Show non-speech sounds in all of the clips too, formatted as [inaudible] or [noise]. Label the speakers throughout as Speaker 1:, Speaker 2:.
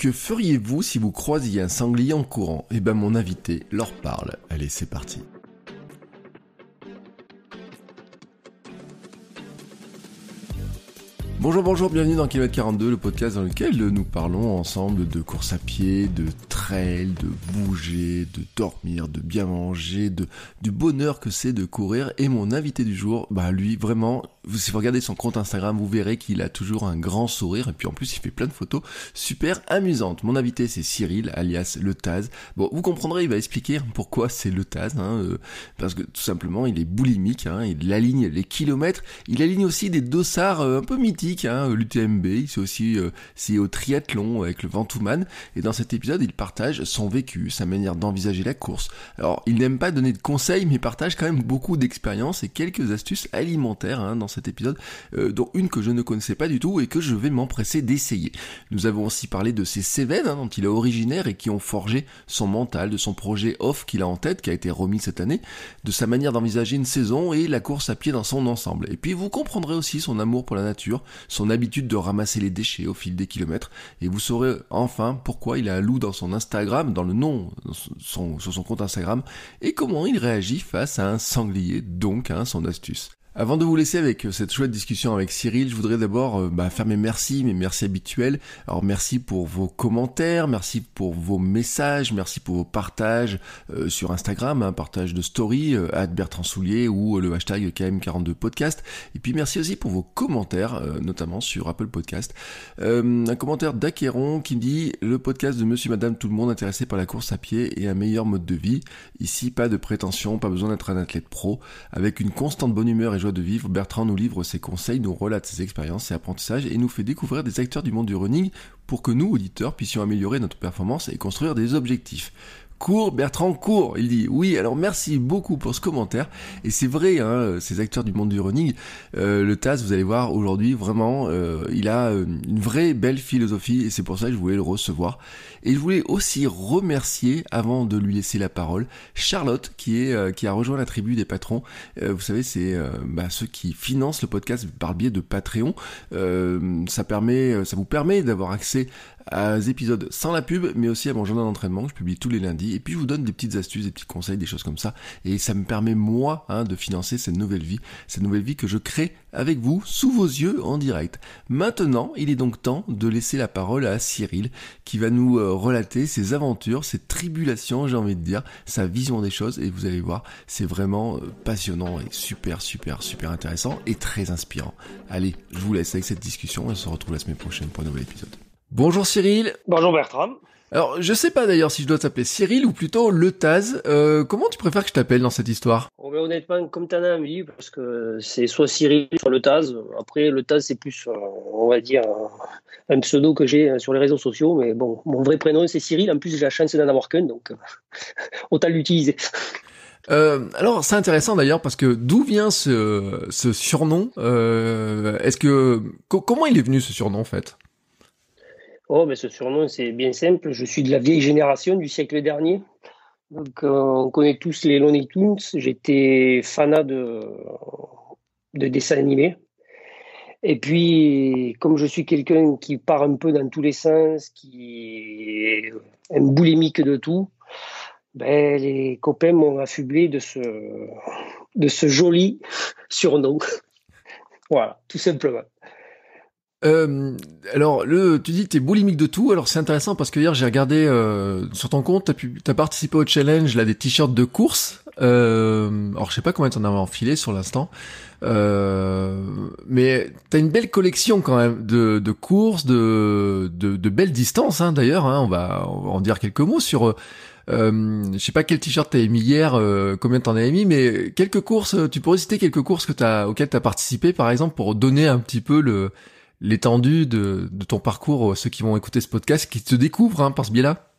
Speaker 1: Que feriez-vous si vous croisiez un sanglier en courant? Eh ben mon invité leur parle. Allez, c'est parti. Bonjour, bonjour, bienvenue dans Kilomètre 42, le podcast dans lequel nous parlons ensemble de course à pied, de trail, de bouger, de dormir, de bien manger, du bonheur que c'est de courir. Et mon invité du jour, bah lui, vraiment, si vous regardez son compte Instagram, vous verrez qu'il a toujours un grand sourire et puis en plus il fait plein de photos super amusantes. Mon invité c'est Cyril, alias Le Taz. Bon, vous comprendrez, il va expliquer pourquoi c'est Le Taz, hein, euh, parce que tout simplement il est boulimique, hein, il aligne les kilomètres, il aligne aussi des dossards euh, un peu mythiques, l'UTMB, il c'est aussi euh, c'est au triathlon avec le Ventouman, et dans cet épisode il partage son vécu, sa manière d'envisager la course. Alors il n'aime pas donner de conseils, mais partage quand même beaucoup d'expériences et quelques astuces alimentaires hein, dans cet épisode, euh, dont une que je ne connaissais pas du tout et que je vais m'empresser d'essayer. Nous avons aussi parlé de ces Cévennes hein, dont il est originaire et qui ont forgé son mental, de son projet off qu'il a en tête, qui a été remis cette année, de sa manière d'envisager une saison et la course à pied dans son ensemble. Et puis vous comprendrez aussi son amour pour la nature, son habitude de ramasser les déchets au fil des kilomètres, et vous saurez enfin pourquoi il a un loup dans son Instagram, dans le nom, sur son compte Instagram, et comment il réagit face à un sanglier, donc hein, son astuce. Avant de vous laisser avec euh, cette chouette discussion avec Cyril, je voudrais d'abord euh, bah, faire mes merci, mes merci habituels. Alors merci pour vos commentaires, merci pour vos messages, merci pour vos partages euh, sur Instagram, hein, partage de story, à Bertrand Soulier ou le hashtag KM42podcast. Et puis merci aussi pour vos commentaires, notamment sur Apple Podcast. un commentaire d'Aqueron qui dit le podcast de Monsieur Madame Tout le Monde intéressé par la course à pied et un meilleur mode de vie. Ici, pas de prétention, pas besoin d'être un athlète pro, avec une constante bonne humeur et joie de vivre, Bertrand nous livre ses conseils, nous relate ses expériences, ses apprentissages et nous fait découvrir des acteurs du monde du running pour que nous, auditeurs, puissions améliorer notre performance et construire des objectifs. Cours, Bertrand, cours Il dit oui, alors merci beaucoup pour ce commentaire. Et c'est vrai, hein, ces acteurs du monde du running, euh, le TAS, vous allez voir aujourd'hui, vraiment, euh, il a euh, une vraie belle philosophie et c'est pour ça que je voulais le recevoir. Et je voulais aussi remercier, avant de lui laisser la parole, Charlotte, qui est qui a rejoint la tribu des patrons. vous savez, c'est bah, ceux qui financent le podcast par le biais de Patreon. ça permet, ça vous permet d'avoir accès des épisodes sans la pub, mais aussi à mon journal d'entraînement que je publie tous les lundis. Et puis je vous donne des petites astuces, des petits conseils, des choses comme ça. Et ça me permet moi hein, de financer cette nouvelle vie, cette nouvelle vie que je crée avec vous, sous vos yeux, en direct. Maintenant, il est donc temps de laisser la parole à Cyril, qui va nous euh, relater ses aventures, ses tribulations, j'ai envie de dire, sa vision des choses. Et vous allez voir, c'est vraiment euh, passionnant et super, super, super intéressant et très inspirant. Allez, je vous laisse avec cette discussion et on se retrouve la semaine prochaine pour un nouvel épisode. Bonjour Cyril.
Speaker 2: Bonjour Bertrand.
Speaker 1: Alors, je sais pas d'ailleurs si je dois t'appeler Cyril ou plutôt Le Taz. Euh, comment tu préfères que je t'appelle dans cette histoire?
Speaker 2: Oh, ben, Honnêtement, comme t'en as envie, parce que c'est soit Cyril, soit Le Taz. Après, Le Taz, c'est plus, euh, on va dire, un pseudo que j'ai sur les réseaux sociaux. Mais bon, mon vrai prénom, c'est Cyril. En plus, j'ai la chance d'en avoir qu'un, donc [laughs] autant l'utiliser.
Speaker 1: Euh, alors c'est intéressant d'ailleurs parce que d'où vient ce, ce surnom? Euh, Est-ce que comment il est venu ce surnom en fait?
Speaker 2: Oh, mais ce surnom, c'est bien simple. Je suis de la vieille génération du siècle dernier. Donc, euh, on connaît tous les Looney Tunes. J'étais fanat de, de dessins animés. Et puis, comme je suis quelqu'un qui part un peu dans tous les sens, qui est un boulimique de tout, ben, les copains m'ont affublé de ce, de ce joli [laughs] surnom. voilà, tout simplement.
Speaker 1: Euh, alors, le, tu dis que t'es boulimique de tout. Alors, c'est intéressant parce que hier j'ai regardé euh, sur ton compte, t'as, pu, participé au challenge là des t-shirts de course. Euh, alors, je sais pas combien t'en as enfilé sur l'instant, euh, mais t'as une belle collection quand même de, courses, de, belles distances. Hein, d'ailleurs, hein, on va, en dire quelques mots sur. Je sais pas quel t-shirt t'as émis hier, combien t'en as émis, mais quelques courses. Tu pourrais citer quelques courses que t'as auxquelles t'as participé, par exemple, pour donner un petit peu le
Speaker 3: l'étendue de, ton parcours, ceux qui vont écouter ce podcast, qui te découvrent hein, par ce biais-là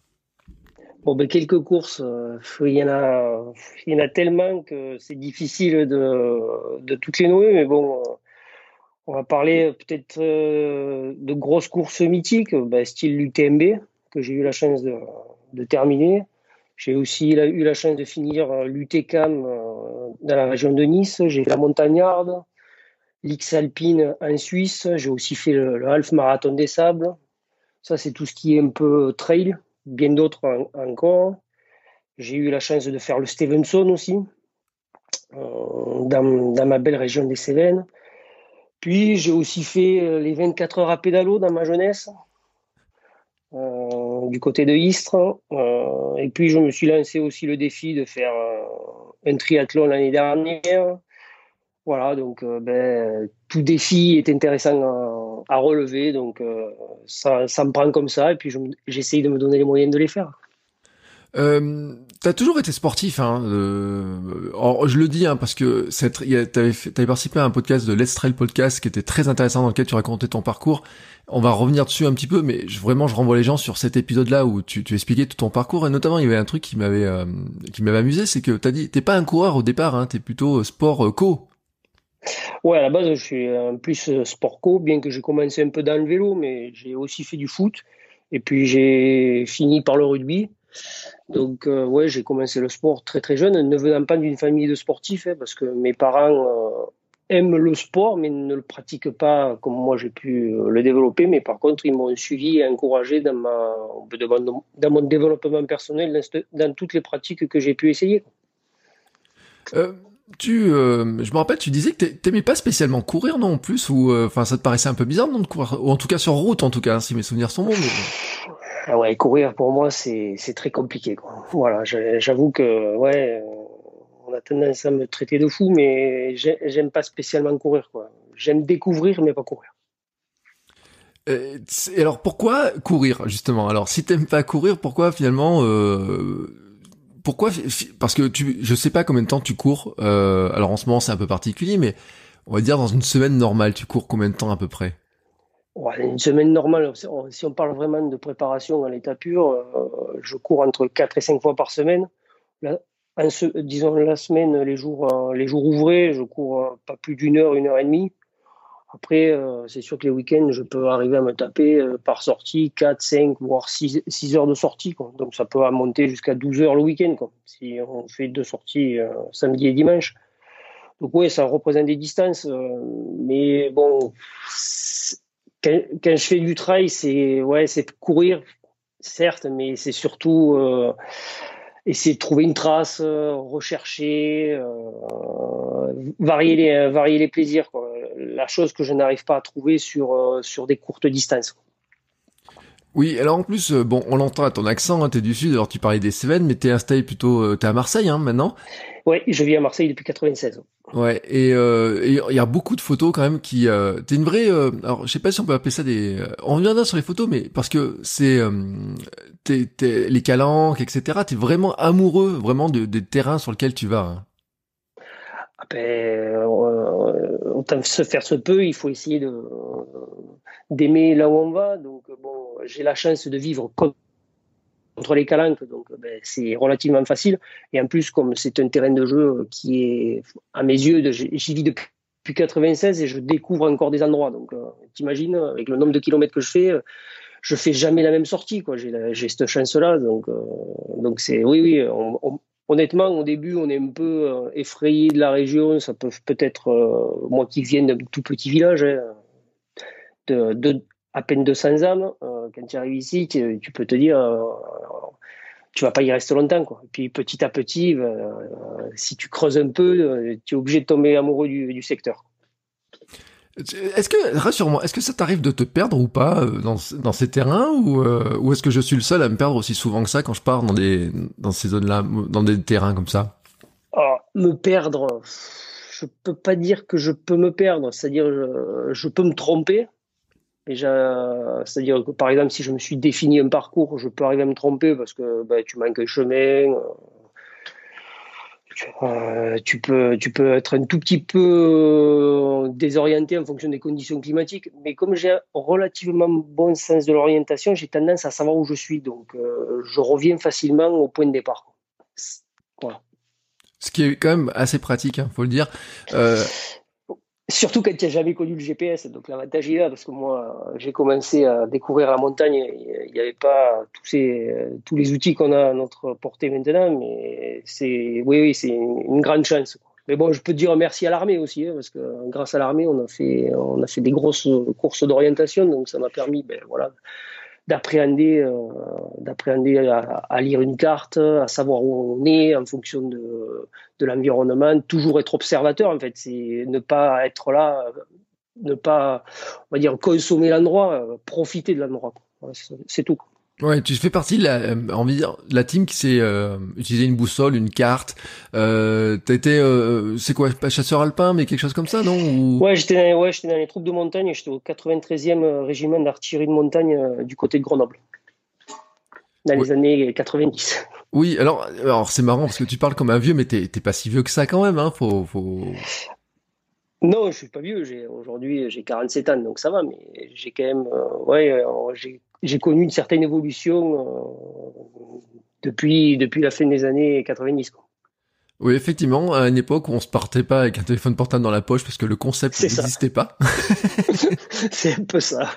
Speaker 2: Bon, ben, quelques courses, euh, il, y en a, tellement que c'est difficile de, toutes les nouer, mais bon, euh, on va parler peut-être euh, de grosses courses mythiques, ben, style l'UTMB, que j'ai eu la chance de, de terminer. J'ai aussi eu la chance de finir l'UTCAM dans la région de Nice. J'ai fait la montagnarde, l'X Alpine en Suisse. J'ai aussi fait le, le Half Marathon des Sables. Ça, c'est tout ce qui est un peu trail, bien d'autres encore. J'ai eu la chance de faire le Stevenson aussi, euh, dans, ma belle région des Cévennes. Puis j'ai aussi fait euh, les 24 heures à pédalo dans ma jeunesse, euh, du côté de Istres. et puis je me suis lancé aussi le défi de faire un triathlon l'année dernière. Voilà, donc ben, tout défi est intéressant à relever. Donc euh, ça, ça, me prend comme ça et puis j'essaye de me donner les moyens de les faire.
Speaker 3: Euh, t'as toujours été sportif, hein. Euh, je le dis hein, parce que t'avais, avais participé à un podcast de Let's Trail Podcast qui était très intéressant dans lequel tu racontais ton parcours. On va revenir dessus un petit peu, mais vraiment je renvoie les gens sur cet épisode-là où tu, tu expliquais tout ton parcours et notamment il y avait un truc qui m'avait euh, qui m'avait amusé, c'est que t'as dit t'es pas un coureur au départ, hein, t'es plutôt sport co.
Speaker 2: Ouais, à la base, je suis en plus euh, sport co, bien que j'ai commencé un peu dans le vélo, mais j'ai aussi fait du foot. Et puis j'ai fini par le rugby. Donc, euh, ouais, j'ai commencé le sport très très jeune, ne venant pas d'une famille de sportifs, hein, parce que mes parents euh, aiment le sport, mais ne le pratiquent pas comme moi j'ai pu le développer. Mais par contre, ils m'ont suivi et encouragé dans mon développement personnel, dans, toutes les pratiques que j'ai pu essayer
Speaker 3: tu, euh, je me rappelle, tu disais que t'aimais pas spécialement courir, non, en plus, ou euh, enfin, ça te paraissait un peu bizarre, non, de courir, ou en tout cas sur route, en tout cas, si mes souvenirs sont bons.
Speaker 2: Ah ouais, courir pour moi, c'est c'est très compliqué, quoi. Voilà, j'avoue que ouais, on a tendance à me traiter de fou, mais j'aime pas spécialement courir, quoi. J'aime découvrir, mais pas courir.
Speaker 3: Euh, et alors pourquoi courir justement? Alors si t'aimes pas courir, pourquoi finalement euh, pourquoi Parce que tu, je sais pas combien de temps tu cours. Euh, alors en ce moment c'est un peu particulier, mais on va dire dans une semaine normale, tu cours combien de temps à peu près?
Speaker 2: Une semaine normale, si on parle vraiment de préparation à l'état pur, euh, je cours entre 4 et 5 fois par semaine. disons la semaine, les jours, euh, les jours ouvrés, je cours pas plus d'une heure, une heure et demie. Après, euh, c'est sûr que les week-ends, je peux arriver à me taper euh, par sortie 4, 5, voire 6, 6 heures de sortie. Donc ça peut monter jusqu'à 12 heures le week-end, si on fait deux sorties euh, samedi et dimanche. Donc oui, ça représente des distances. mais bon, quand, quand, je fais du trail, c'est ouais, c'est courir, certes, mais c'est surtout essayer de trouver une trace, rechercher, varier, les, varier les plaisirs. La chose que je n'arrive pas à trouver sur, euh, sur des courtes distances.
Speaker 3: Oui, alors en plus, euh, bon, on l'entend à ton accent, hein, t'es du sud, alors tu parlais des Cévennes, mais t'es installé plutôt, euh, t'es à Marseille hein, maintenant?
Speaker 2: Oui, je vis à Marseille depuis 96.
Speaker 3: Ouais, et il y a beaucoup de photos quand même qui... t'es une vraie... alors, je sais pas si on peut appeler ça des... on reviendra sur les photos, mais parce que c'est... t'es, les calanques, etc. T'es vraiment amoureux, vraiment des terrains sur lesquels tu vas. Hein.
Speaker 2: Ah ben, se faire se peut, il faut essayer de d'aimer là où on va. Donc bon, j'ai la chance de vivre contre les calanques, donc ben, c'est relativement facile. Et en plus, comme c'est un terrain de jeu qui est, à mes yeux, j'y vis depuis, 96 et je découvre encore des endroits. Donc, euh, t'imagines, avec le nombre de kilomètres que je fais, je fais jamais la même sortie. J'ai, cette chance-là. Donc, euh, c'est, oui, oui, on, honnêtement, au début, on est un peu euh, effrayé de la région. Ça peut peut-être, moi qui viens d'un tout petit village, hein, de, à peine 200 âmes, euh, quand tu arrives ici, tu, peux te dire, tu vas pas y rester longtemps. Quoi. Et puis petit à petit, si tu creuses un peu, tu es obligé de tomber amoureux du secteur.
Speaker 3: Est-ce que, rassure-moi, est-ce que ça t'arrive de te perdre ou pas euh, dans, dans ces terrains ou, euh, ou est-ce que je suis le seul à me perdre aussi souvent que ça quand je pars dans des dans ces zones-là, dans des terrains comme ça?
Speaker 2: Oh, Me perdre, je peux pas dire que je peux me perdre, c'est-à-dire je, je peux me tromper. C'est-à-dire que par exemple, si je me suis défini un parcours, je peux arriver à me tromper parce que bah, tu manques un chemin, euh, tu, peux, tu peux être un tout petit peu euh, désorienté en fonction des conditions climatiques, mais comme j'ai relativement bon sens de l'orientation, j'ai tendance à savoir où je suis, donc euh, je reviens facilement au point de départ.
Speaker 3: Voilà. Ce qui est quand même assez pratique, il hein, faut le dire.
Speaker 2: Surtout quand tu n'as jamais connu le GPS. Donc l'avantage est là, parce que moi, j'ai commencé à découvrir la montagne. Il n'y avait pas tous, ces, tous les outils qu'on a à notre portée maintenant, mais c'est oui, oui, c'est une grande chance. Mais bon, je peux dire merci à l'armée aussi, hein, parce que grâce à l'armée, on a fait, on a fait des grosses courses d'orientation, donc ça m'a permis, ben voilà, d'appréhender, euh, d'appréhender à, lire une carte, à savoir où on est en fonction de, de l'environnement, toujours être observateur en fait, c'est ne pas être là, ne pas, on va dire, consommer l'endroit, profiter de l'endroit. C'est tout.
Speaker 3: Ouais, tu fais partie de la, euh, la team qui sait euh, une boussole, une carte. Euh, T'as été, euh, c'est quoi, pas chasseur alpin, mais quelque chose comme ça, non
Speaker 2: Ouais, j'étais, ouais, j'étais dans les troupes de montagne. J'étais au 93e régiment d'artillerie de montagne du côté de Grenoble, dans les années 90.
Speaker 3: Oui, alors, alors c'est marrant parce que tu parles comme un vieux, mais t'es, pas si vieux que ça quand même, hein. Faut, faut.
Speaker 2: Non, je suis pas vieux. J'ai aujourd'hui j'ai 47 ans, donc ça va. Mais j'ai quand même, ouais, j'ai j'ai connu une certaine évolution euh, depuis, depuis la fin des années 90. Quoi.
Speaker 3: Oui, effectivement, à une époque où on se partait pas avec un téléphone portable dans la poche parce que le concept n'existait pas. [laughs]
Speaker 2: c'est un peu ça.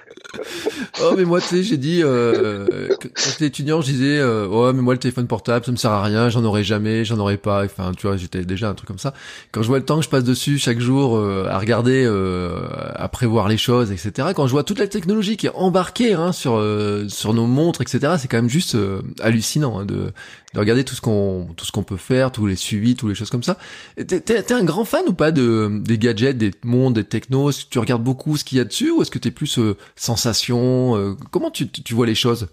Speaker 3: oh, mais moi, tu sais, j'ai dit, euh, quand j'étais étudiant, je disais, euh, oh, mais moi, le téléphone portable, ça me sert à rien, j'en aurai jamais, j'en aurai pas. Enfin, tu vois, j'étais déjà un truc comme ça. Quand je vois le temps que je passe dessus chaque jour euh, à regarder, euh, à prévoir les choses, etc. Quand je vois toute la technologie qui est embarquée hein, sur euh, sur nos montres, etc. C'est quand même juste hallucinant hein, de de regarder tout ce qu'on peut faire, tous les suivis, toutes les choses comme ça. T'es, un grand fan ou pas de des gadgets, des mondes, des technos? Tu regardes beaucoup ce qu'il y a dessus ou est-ce que t'es plus euh, sensation euh, Comment tu, vois les choses?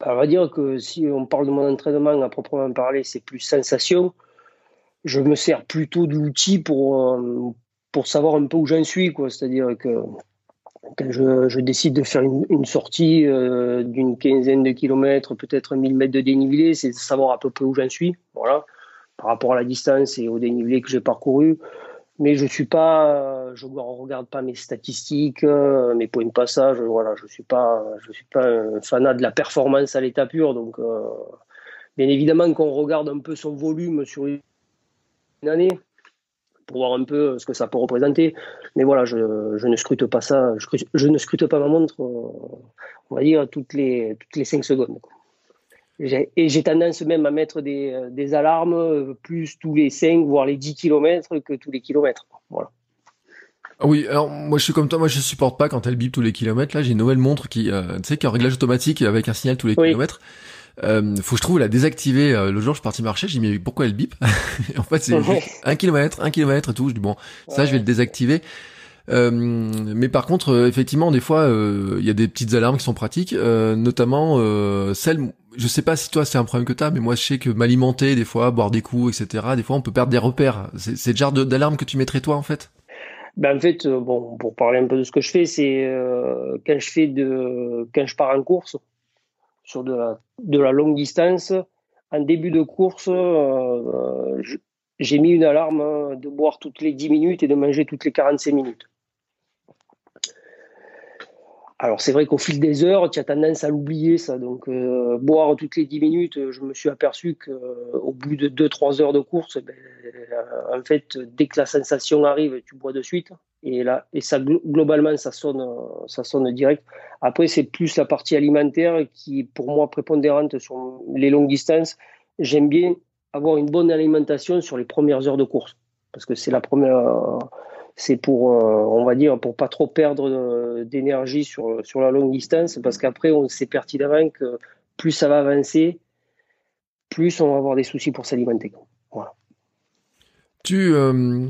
Speaker 2: Bah, On va dire que si on parle de mon entraînement à proprement parler, c'est plus sensation. Je me sers plutôt d'outils pour euh, pour savoir un peu où j'en suis, quoi. C'est-à-dire que quand je, décide de faire une, sortie euh, d'une quinzaine de kilomètres, peut-être 1000 mètres de dénivelé, c'est de savoir à peu près où j'en suis, voilà, par rapport à la distance et au dénivelé que j'ai parcouru. Mais je suis pas, je ne regarde pas mes statistiques, euh, mes points de passage, voilà, je suis pas, je suis pas un fanat de la performance à l'état pur, donc euh, bien évidemment qu'on regarde un peu son volume sur une année, pour voir un peu ce que ça peut représenter. Mais voilà, je, ne scrute pas ça, je, ne scrute pas ma montre, euh, on va dire, toutes les, toutes les 5 secondes. Et j'ai tendance même à mettre des, des, alarmes plus tous les 5, voire les 10 km que tous les kilomètres. Voilà.
Speaker 3: Ah oui, alors moi je suis comme toi, moi je supporte pas quand elle bip tous les kilomètres. Là, j'ai une nouvelle montre qui, euh, tu sais, qui est en réglage automatique avec un signal tous les kilomètres. Euh, faut que je trouve la désactiver. Euh, le jour, je suis parti marcher, j'ai dit mais pourquoi elle bip [laughs] En fait, c'est [laughs] un kilomètre, un kilomètre et tout. Je dis bon, ça, je vais le désactiver. Euh, mais par contre, euh, effectivement, des fois, il y a des petites alarmes qui sont pratiques, notamment celle. Je sais pas si toi c'est un problème que t'as, mais moi je sais que m'alimenter des fois, boire des coups, etc. Des fois, on peut perdre des repères. C'est le genre d'alarme que tu mettrais toi en fait?
Speaker 2: Ben en fait, bon, pour parler un peu de ce que je fais, c'est quand je fais de, quand je pars en course, sur de la, de la longue distance. En début de course, euh, j'ai mis une alarme de boire toutes les 10 minutes et de manger toutes les 45 minutes. Alors c'est vrai qu'au fil des heures, tu as tendance à l'oublier ça. Donc euh, boire toutes les 10 minutes, je me suis aperçu qu'au bout de 2-3 heures de course, ben, en fait, dès que la sensation arrive, tu bois de suite. Et là, et ça globalement, ça sonne, ça sonne direct. Après, c'est plus la partie alimentaire qui est pour moi prépondérante sur les longues distances. J'aime bien avoir une bonne alimentation sur les premières heures de course parce que c'est la première, c'est pour, euh, on va dire, pour pas trop perdre d'énergie sur sur la longue distance parce qu'après, on sait pertinemment que plus ça va avancer, plus on va avoir des soucis pour s'alimenter.
Speaker 3: Tu, euh,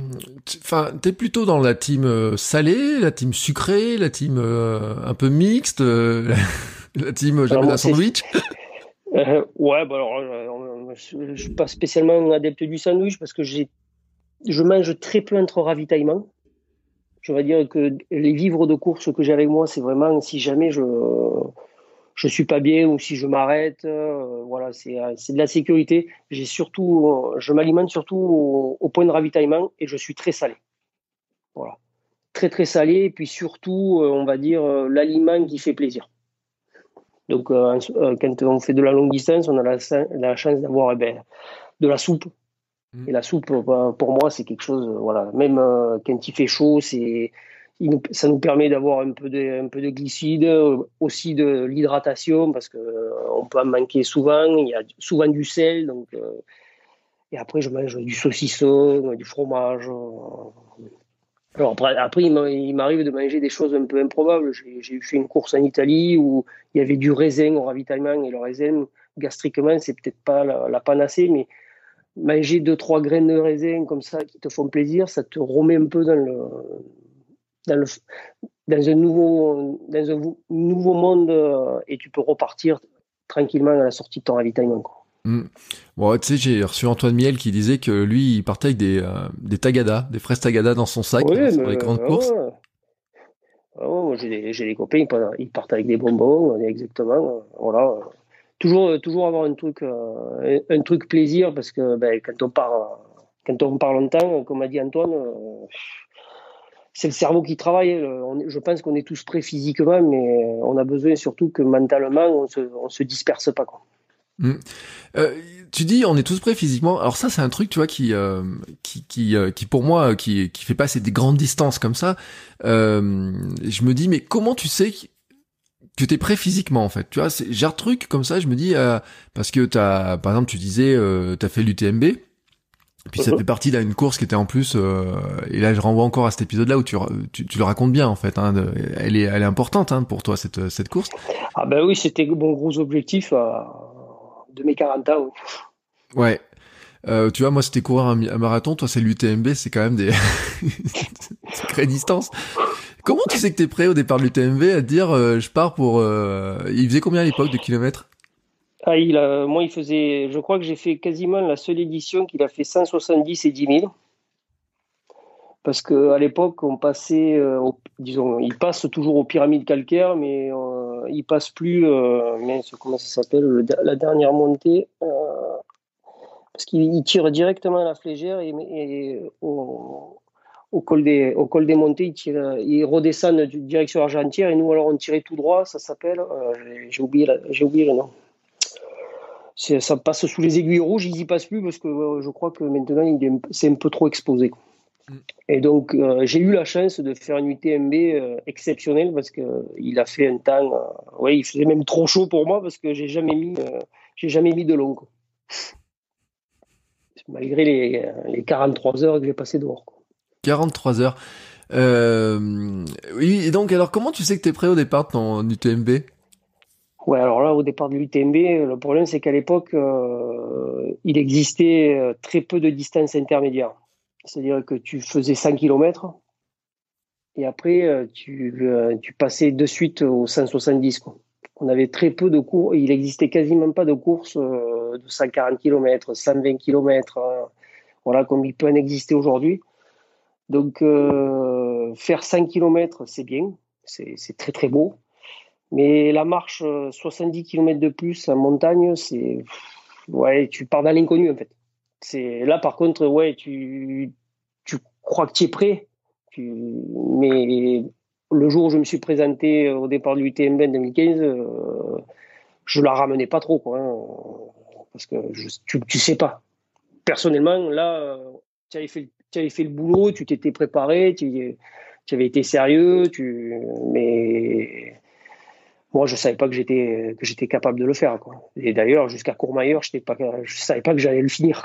Speaker 3: t'es plutôt dans la team euh, salée, la team sucrée, la team euh, un peu mixte, [laughs] la, team jamais un sandwich. [laughs]
Speaker 2: ouais, bah alors, je, je, suis pas spécialement adepte du sandwich parce que j'ai, je mange très peu entre ravitaillements. Je vais dire que les vivres de course que j'ai avec moi, c'est vraiment si jamais je je suis pas bien ou si je m'arrête. voilà, c'est de la sécurité. J'ai surtout, je m'alimente surtout au, au, point de ravitaillement et je suis très salé. Voilà, très très salé. Et puis surtout, on va dire l'aliment qui fait plaisir. Donc, euh, euh, quand on fait de la longue distance, on a la, chance d'avoir eh ben, de la soupe. Mm. Et la soupe, euh, pour moi, c'est quelque chose, voilà, même quand il fait chaud, c'est, ça nous permet d'avoir un peu de, un peu de glycide, aussi de l'hydratation, parce qu'on on peut en manquer souvent. Il y a souvent du sel, donc. et après, je mange du saucisson, du fromage. Alors après, après il m'arrive de manger des choses un peu improbables. J'ai fait une course en Italie où il y avait du raisin au ravitaillement et le raisin, gastriquement, c'est peut-être pas la, panacée, mais manger deux trois graines de raisin comme ça qui te font plaisir, ça te remet un peu dans le dans le dans un nouveau dans un nouveau monde euh, et tu peux repartir tranquillement à la sortie de ton ravitaillement.
Speaker 3: Mm. Bon, tu sais, j'ai reçu Antoine Miel qui disait que lui, il partait avec des, euh, des tagadas, des fraises tagadas dans son sac oui, sur les grandes courses.
Speaker 2: moi, j'ai des, copains, ils partent avec des bonbons, exactement. Voilà. Toujours, toujours avoir un truc, euh, un, truc plaisir parce que ben, quand on part, quand on part longtemps, comme a dit Antoine, euh, c'est le cerveau qui travaille. je pense qu'on est tous prêts physiquement, mais on a besoin surtout que mentalement, on se, on se disperse pas. Quoi.
Speaker 3: Mm. Euh, tu dis on est tous prêts physiquement. Alors ça c'est un truc tu vois qui euh, qui qui, euh, pour moi qui qui fait passer des grandes distances comme ça. je me dis mais comment tu sais que t'es prêt physiquement en fait? Tu vois j'ai un truc comme ça. Je me dis parce que t'as par exemple tu disais t'as fait l'UTMB. Puis ça fait partie d'une course qui était en plus, et là je renvoie encore à cet épisode-là où tu, tu, tu, le racontes bien en fait. Hein, elle est elle est importante hein, pour toi cette cette course.
Speaker 2: Ah ben oui, c'était mon gros objectif de mes 40 ans.
Speaker 3: Ouais. Euh, tu vois, moi, c'était courir un, marathon. Toi, c'est l'UTMB. C'est quand même [laughs] des sacrées distances. Comment tu sais que t'es prêt au départ de l'UTMB à dire euh, je pars pour. Euh... Il faisait combien à l'époque de kilomètres?
Speaker 2: Ah, il a, moi, il faisait. Je crois que j'ai fait quasiment la seule édition qu'il a fait 170 et 10 000 parce qu'à l'époque, on passait, euh, disons, il passe toujours aux pyramides calcaires, mais euh, il passe plus, euh, comment ça s'appelle, la dernière montée, parce qu'il tire directement à la flégère et, au, col des, montées, il, tire, il redescend direction argentière et nous alors on tirait tout droit, ça s'appelle, j'ai oublié, j'ai oublié le nom. Ça passe sous les aiguilles rouges, ils y passent plus parce que je crois que maintenant c'est un peu trop exposé. Mm. Et donc, euh, j'ai eu la chance de faire une UTMB euh, exceptionnelle parce qu'il a fait un temps. Euh, ouais, il faisait même trop chaud pour moi parce que j'ai jamais mis, j'ai jamais mis de long. Malgré les, les, 43 heures que j'ai passées dehors.
Speaker 3: 43 heures. oui, et donc, alors, comment tu sais que tu es prêt au départ de ton UTMB
Speaker 2: Ouais, alors là, au départ de l'UTMB, le problème, c'est qu'à l'époque, il existait très peu de distances intermédiaires. C'est-à-dire que tu faisais 5 km et après euh, tu, euh, passais de suite aux 170. Quoi. On avait très peu de cours, il existait quasiment pas de courses euh, de 140 km, 120 km, voilà, comme il peut en exister aujourd'hui. Donc faire 5 km, c'est bien, c'est très très beau. Mais la marche 70 km de plus en montagne, c'est ouais, tu pars dans l'inconnu en fait. C'est là par contre, ouais, tu, tu crois que tu es prêt, mais le jour où je me suis présenté au départ de l'UTMB en 2015, euh, je la ramenais pas trop, quoi, hein, parce que tu, tu sais pas. Personnellement, là, tu avais avais fait le boulot, tu t'étais préparé, tu, tu, avais été sérieux, tu, mais moi, je savais pas que j'étais que j'étais capable de le faire, quoi. Et d'ailleurs, jusqu'à Courmayeur, je pas, je savais pas que j'allais le finir.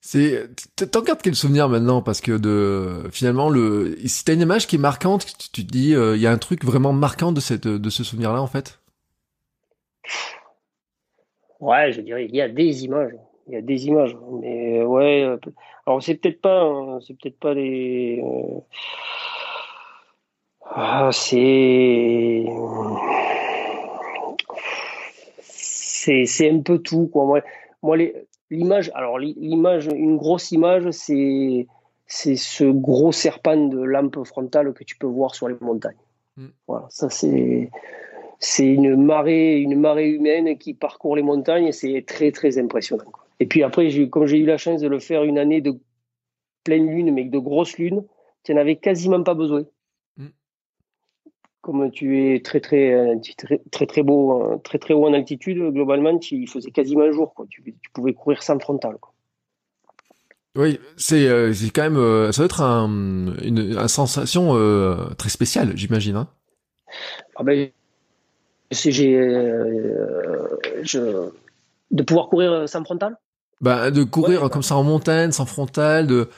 Speaker 3: C'est, t'en gardes quel souvenir maintenant? Parce que de, finalement, le, si t'as une image qui est marquante, tu, te dis, il euh, y a un truc vraiment marquant de cette, de ce souvenir-là, en fait?
Speaker 2: Ouais, je dirais, il y a des images. Il y a des images. Mais ouais, euh, alors c'est peut-être pas, hein, c'est peut-être pas les. Ah, c'est. C'est, un peu tout, quoi. Moi, moi l'image, alors l'image, une grosse image, c'est c'est ce gros serpent de lampe frontale que tu peux voir sur les montagnes. Mm. Voilà, ça c'est c'est une marée, une marée humaine qui parcourt les montagnes et c'est très très impressionnant. Et puis après, comme j'ai eu la chance de le faire une année de pleine lune, mais de grosse lune, tu n'en avais quasiment pas besoin. Mm. Comme tu es très très, très très très beau, très très haut en altitude, globalement, il faisait quasiment jour. Quoi. Tu, pouvais courir sans frontal. Quoi.
Speaker 3: Oui, c'est euh, quand même, euh, ça doit être un, une, sensation euh, très spéciale, j'imagine. Hein
Speaker 2: ah ben, je, de pouvoir courir sans frontal?
Speaker 3: Bah, de courir comme ça en montagne, sans frontal, de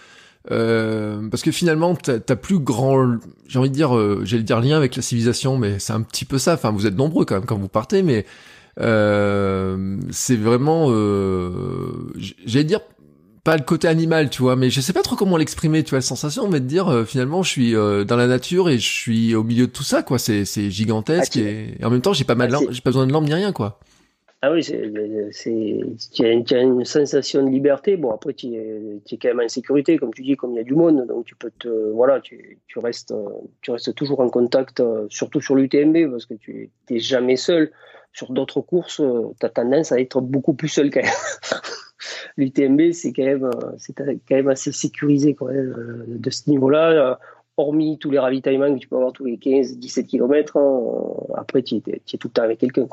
Speaker 3: parce que finalement, t'as plus grand, j'ai envie de dire, j'allais dire lien avec la civilisation, mais c'est un petit peu ça. Enfin, vous êtes nombreux quand même quand vous partez, mais c'est vraiment, j'allais dire pas le côté animal, tu vois, mais je sais pas trop comment l'exprimer, tu vois, la sensation, mais de dire euh, finalement je suis euh, dans la nature et je suis au milieu de tout ça, quoi. C'est c'est gigantesque ah, et, en même temps j'ai pas mal, ah, j'ai pas besoin de lampe ni rien, quoi.
Speaker 2: Ah oui, tu as, une sensation de liberté. Bon après tu es, es, quand même en sécurité, comme tu dis, comme il y a du monde, donc tu peux te voilà, tu, restes tu restes toujours en contact, surtout sur l'UTMB parce que tu t'es jamais seul. Sur d'autres courses, tu as tendance à être beaucoup plus seul quand même. [laughs] l'UTMB, c'est quand, même, quand même assez sécurisé quand même, euh, de ce niveau-là. Hormis tous les ravitaillements que tu peux avoir tous les 15-17 km, hein, après, tu es, tout le temps avec quelqu'un.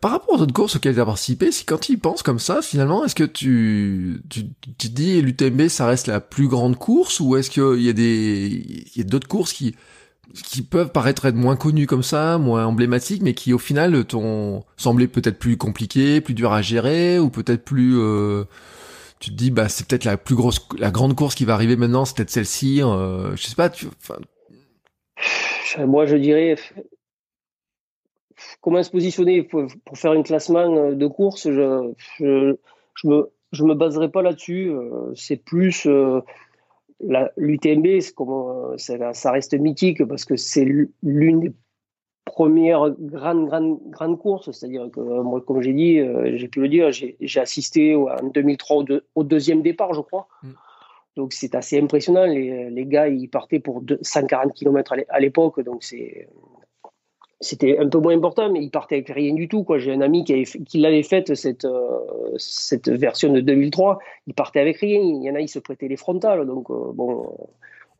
Speaker 3: Par rapport aux autres courses auxquelles tu as participé, si quand tu y penses comme ça, finalement, est-ce que tu, tu, tu dis l'UTMB ça reste la plus grande course ou est-ce qu'il y a des, d'autres courses qui, peuvent paraître être moins connus comme ça, moins emblématiques, mais qui au final t'ont semblé peut-être plus compliqué, plus dur à gérer, ou peut-être plus euh, tu te dis bah c'est peut-être la plus grosse, la grande course qui va arriver maintenant, c'est peut-être celle-ci. Euh, je sais pas. Tu,
Speaker 2: Moi je dirais comment se positionner pour, faire un classement de course. Je je, je me je me baserai pas là-dessus. Euh, c'est plus l'UTMB, ça reste mythique parce que c'est l'une des premières grandes, grandes, grandes courses. C'est-à-dire que, moi, comme j'ai dit, euh, j'ai pu le dire, j'ai assisté en 2003 au, deuxième départ, je crois. Mm. Donc c'est assez impressionnant. Les, les, gars, ils partaient pour 140 km à l'époque. Donc c'est c'était un peu moins important, mais il partait avec rien du tout. J'ai un ami qui, avait, qui l'avait faite, cette, euh, cette version de 2003. Il partait avec rien. Il y en a, ils se prêtaient les frontales. Donc, euh, bon,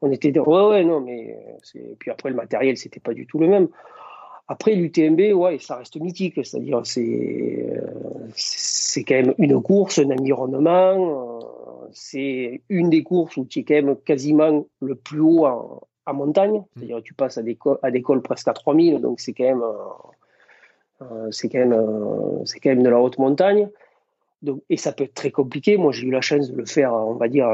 Speaker 2: on était. Ouais, ouais, non, mais. Puis après, le matériel, c'était pas du tout le même. Après, l'UTMB, ouais, ça reste mythique. C'est-à-dire, c'est, c'est quand même une course, un environnement. C'est une des courses où tu es quand même quasiment le plus haut en, à montagne, mm. c'est-à-dire tu passes à des, à des cols presque à 3000, donc c'est quand même, euh, euh, c'est quand même, euh, c'est quand même de la haute montagne. Donc, et ça peut être très compliqué. Moi, j'ai eu la chance de le faire, on va dire,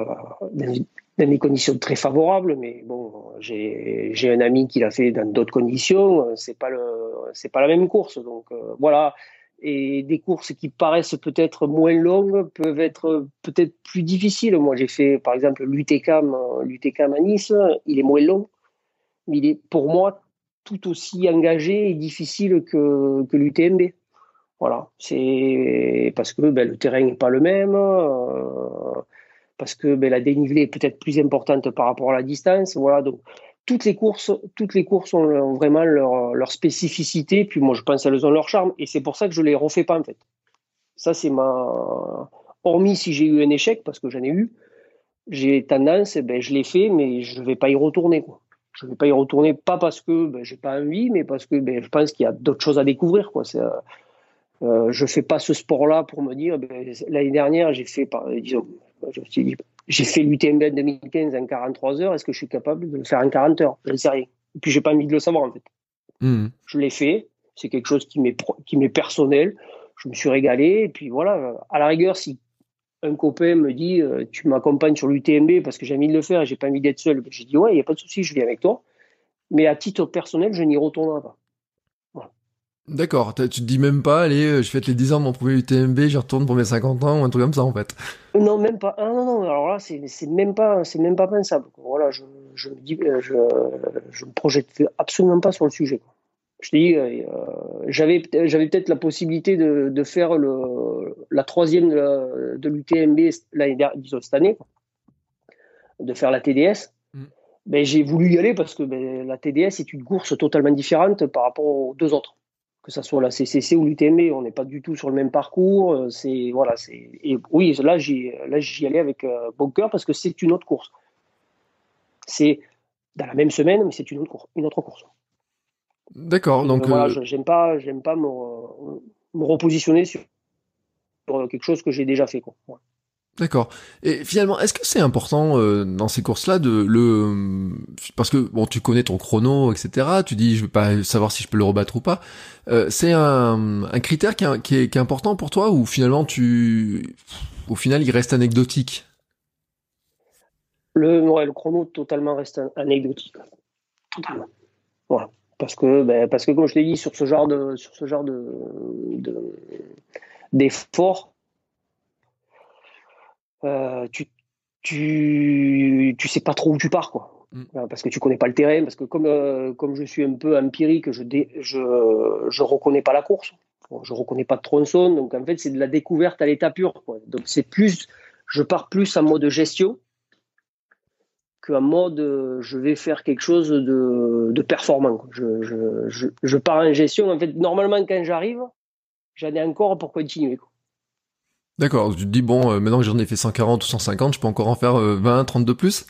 Speaker 2: dans, des conditions très favorables, mais bon, j'ai, un ami qui l'a fait dans d'autres conditions. C'est pas le, c'est pas la même course. Donc voilà, et des courses qui paraissent peut-être moins longues peuvent être peut-être plus difficiles. Moi, j'ai fait par exemple l'UTCAM, l'UTCAM à Nice, il est moins long, mais il est pour moi tout aussi engagé et difficile que, que l'UTMB. Voilà, c'est parce que ben, le terrain n'est pas le même, euh, parce que ben, la dénivelée est peut-être plus importante par rapport à la distance. Voilà, donc toutes les courses, toutes les courses ont vraiment leur, spécificité. Puis moi, je pense qu'elles ont leur charme. Et c'est pour ça que je les refais pas, en fait. Ça, c'est ma. Hormis si j'ai eu un échec, parce que j'en ai eu, j'ai tendance, eh ben, je l'ai fait, mais je ne vais pas y retourner. Je ne vais pas y retourner, pas parce que ben, j'ai pas envie, mais parce que ben, je pense qu'il y a d'autres choses à découvrir. Euh, euh, je ne fais pas ce sport-là pour me dire, ben, l'année dernière, j'ai fait, disons, je me suis dit, j'ai fait l'UTMB en 2015 en 43 heures. Est-ce que je suis capable de le faire en 40 heures? Je ne sais rien. Et puis, j'ai pas envie de le savoir, en fait. Hmm. Je l'ai fait. C'est quelque chose qui m'est, qui m'est personnel. Je me suis régalé. Et puis, voilà. À la rigueur, si un copain me dit, euh, tu m'accompagnes sur l'UTMB parce que j'ai envie de le faire et j'ai pas envie d'être seul, ben, j'ai dit, ouais, il n'y a pas de souci, je viens avec toi. Mais à titre personnel, je n'y retournerai pas.
Speaker 3: D'accord, tu te dis même pas, allez, euh, je fête les 10 ans de mon premier UTMB, je retourne pour mes 50 ans ou un truc comme ça en fait.
Speaker 2: Non, même pas. Ah, non, non, alors là, c'est même pas, c'est même pas pensable. Voilà, je, je me dis, euh, je, je me projette absolument pas sur le sujet. Je dis, euh, j'avais, j'avais peut-être la possibilité de, de faire le, la troisième de l'UTMB l'année cette année, de faire la TDS. ben, j'ai voulu y aller parce que ben, la TDS est une course totalement différente par rapport aux deux autres. Que ce soit la CCC ou l'UTMB, on n'est pas du tout sur le même parcours. Euh, c'est voilà, c'est et oui, là j'y là j'y allais avec euh, bon cœur parce que c'est une autre course. C'est dans la même semaine, mais c'est une autre course, une autre course.
Speaker 3: D'accord. Donc,
Speaker 2: voilà, euh... j'aime pas j'aime pas me, me repositionner sur, quelque chose que j'ai déjà fait quoi.
Speaker 3: D'accord. Et finalement, est-ce que c'est important euh, dans ces courses-là de le parce que bon, tu connais ton chrono, etc. Tu dis, je veux pas savoir si je peux le rebattre ou pas. Euh, c'est un, critère qui, est, important pour toi ou finalement au final, il reste anecdotique?
Speaker 2: Le, ouais, le chrono totalement reste anecdotique. Totalement. Voilà. Parce que, ben, parce que comme je t'ai dit, sur ce genre de, sur ce genre de, d'effort, euh, tu, tu, tu sais pas trop où tu pars, quoi. Mm. Parce que tu connais pas le terrain, parce que comme, euh, comme je suis un peu empirique, je, dé, je, je reconnais pas la course. Bon, je reconnais pas de tronçon, donc en fait, c'est de la découverte à l'état pur. Quoi. Donc c'est plus, je pars plus en mode gestion qu'en mode je vais faire quelque chose de, de performant. Je, je, je, je, pars en gestion. En fait, normalement, quand j'arrive, j'en ai encore pour continuer. Quoi.
Speaker 3: D'accord, tu te dis, bon, euh, maintenant que j'en ai fait 140 ou 150, je peux encore en faire 20, euh, 30 de plus?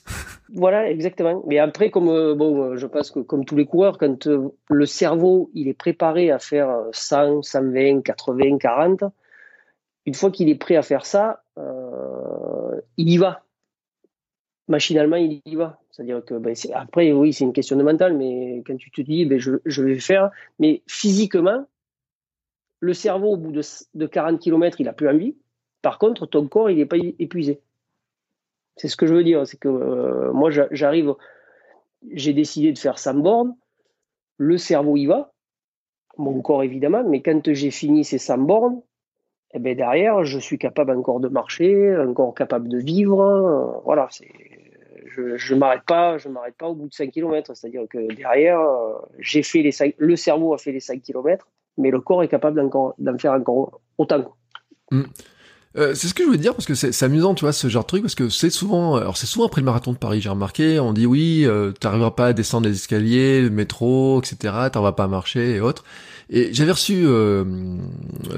Speaker 2: Voilà, exactement. Mais après, comme euh, bon, je pense que comme tous les coureurs, quand le cerveau il est préparé à faire 100, 120, 80, 40, une fois qu'il est prêt à faire ça, il y va. Machinalement, il y va. C'est-à-dire que ben, après, oui, c'est une question de mental, mais quand tu te dis, ben, je, vais faire, mais physiquement, le cerveau, au bout de, de 40 km, il a plus envie par contre, ton corps, il n'est pas épuisé. C'est ce que je veux dire. C'est que euh, moi, j'arrive, j'ai décidé de faire 100 bornes. Le cerveau y va, mon corps évidemment, mais quand j'ai fini ces 100 bornes, eh ben derrière, je suis capable encore de marcher, encore capable de vivre. Voilà, je ne m'arrête pas, je m'arrête au bout de 5 km. C'est-à-dire que derrière, j'ai fait les le cerveau a fait les 5 km, mais le corps est capable d'en faire encore autant.
Speaker 3: Mmh. Euh, c'est ce que je voulais dire parce que c'est amusant, tu vois, ce genre de truc parce que c'est souvent, alors c'est souvent après le marathon de Paris, j'ai remarqué, on dit oui, euh, t'arriveras pas à descendre les escaliers, le métro, etc. T'arriveras pas à marcher et autres. Et j'avais reçu euh,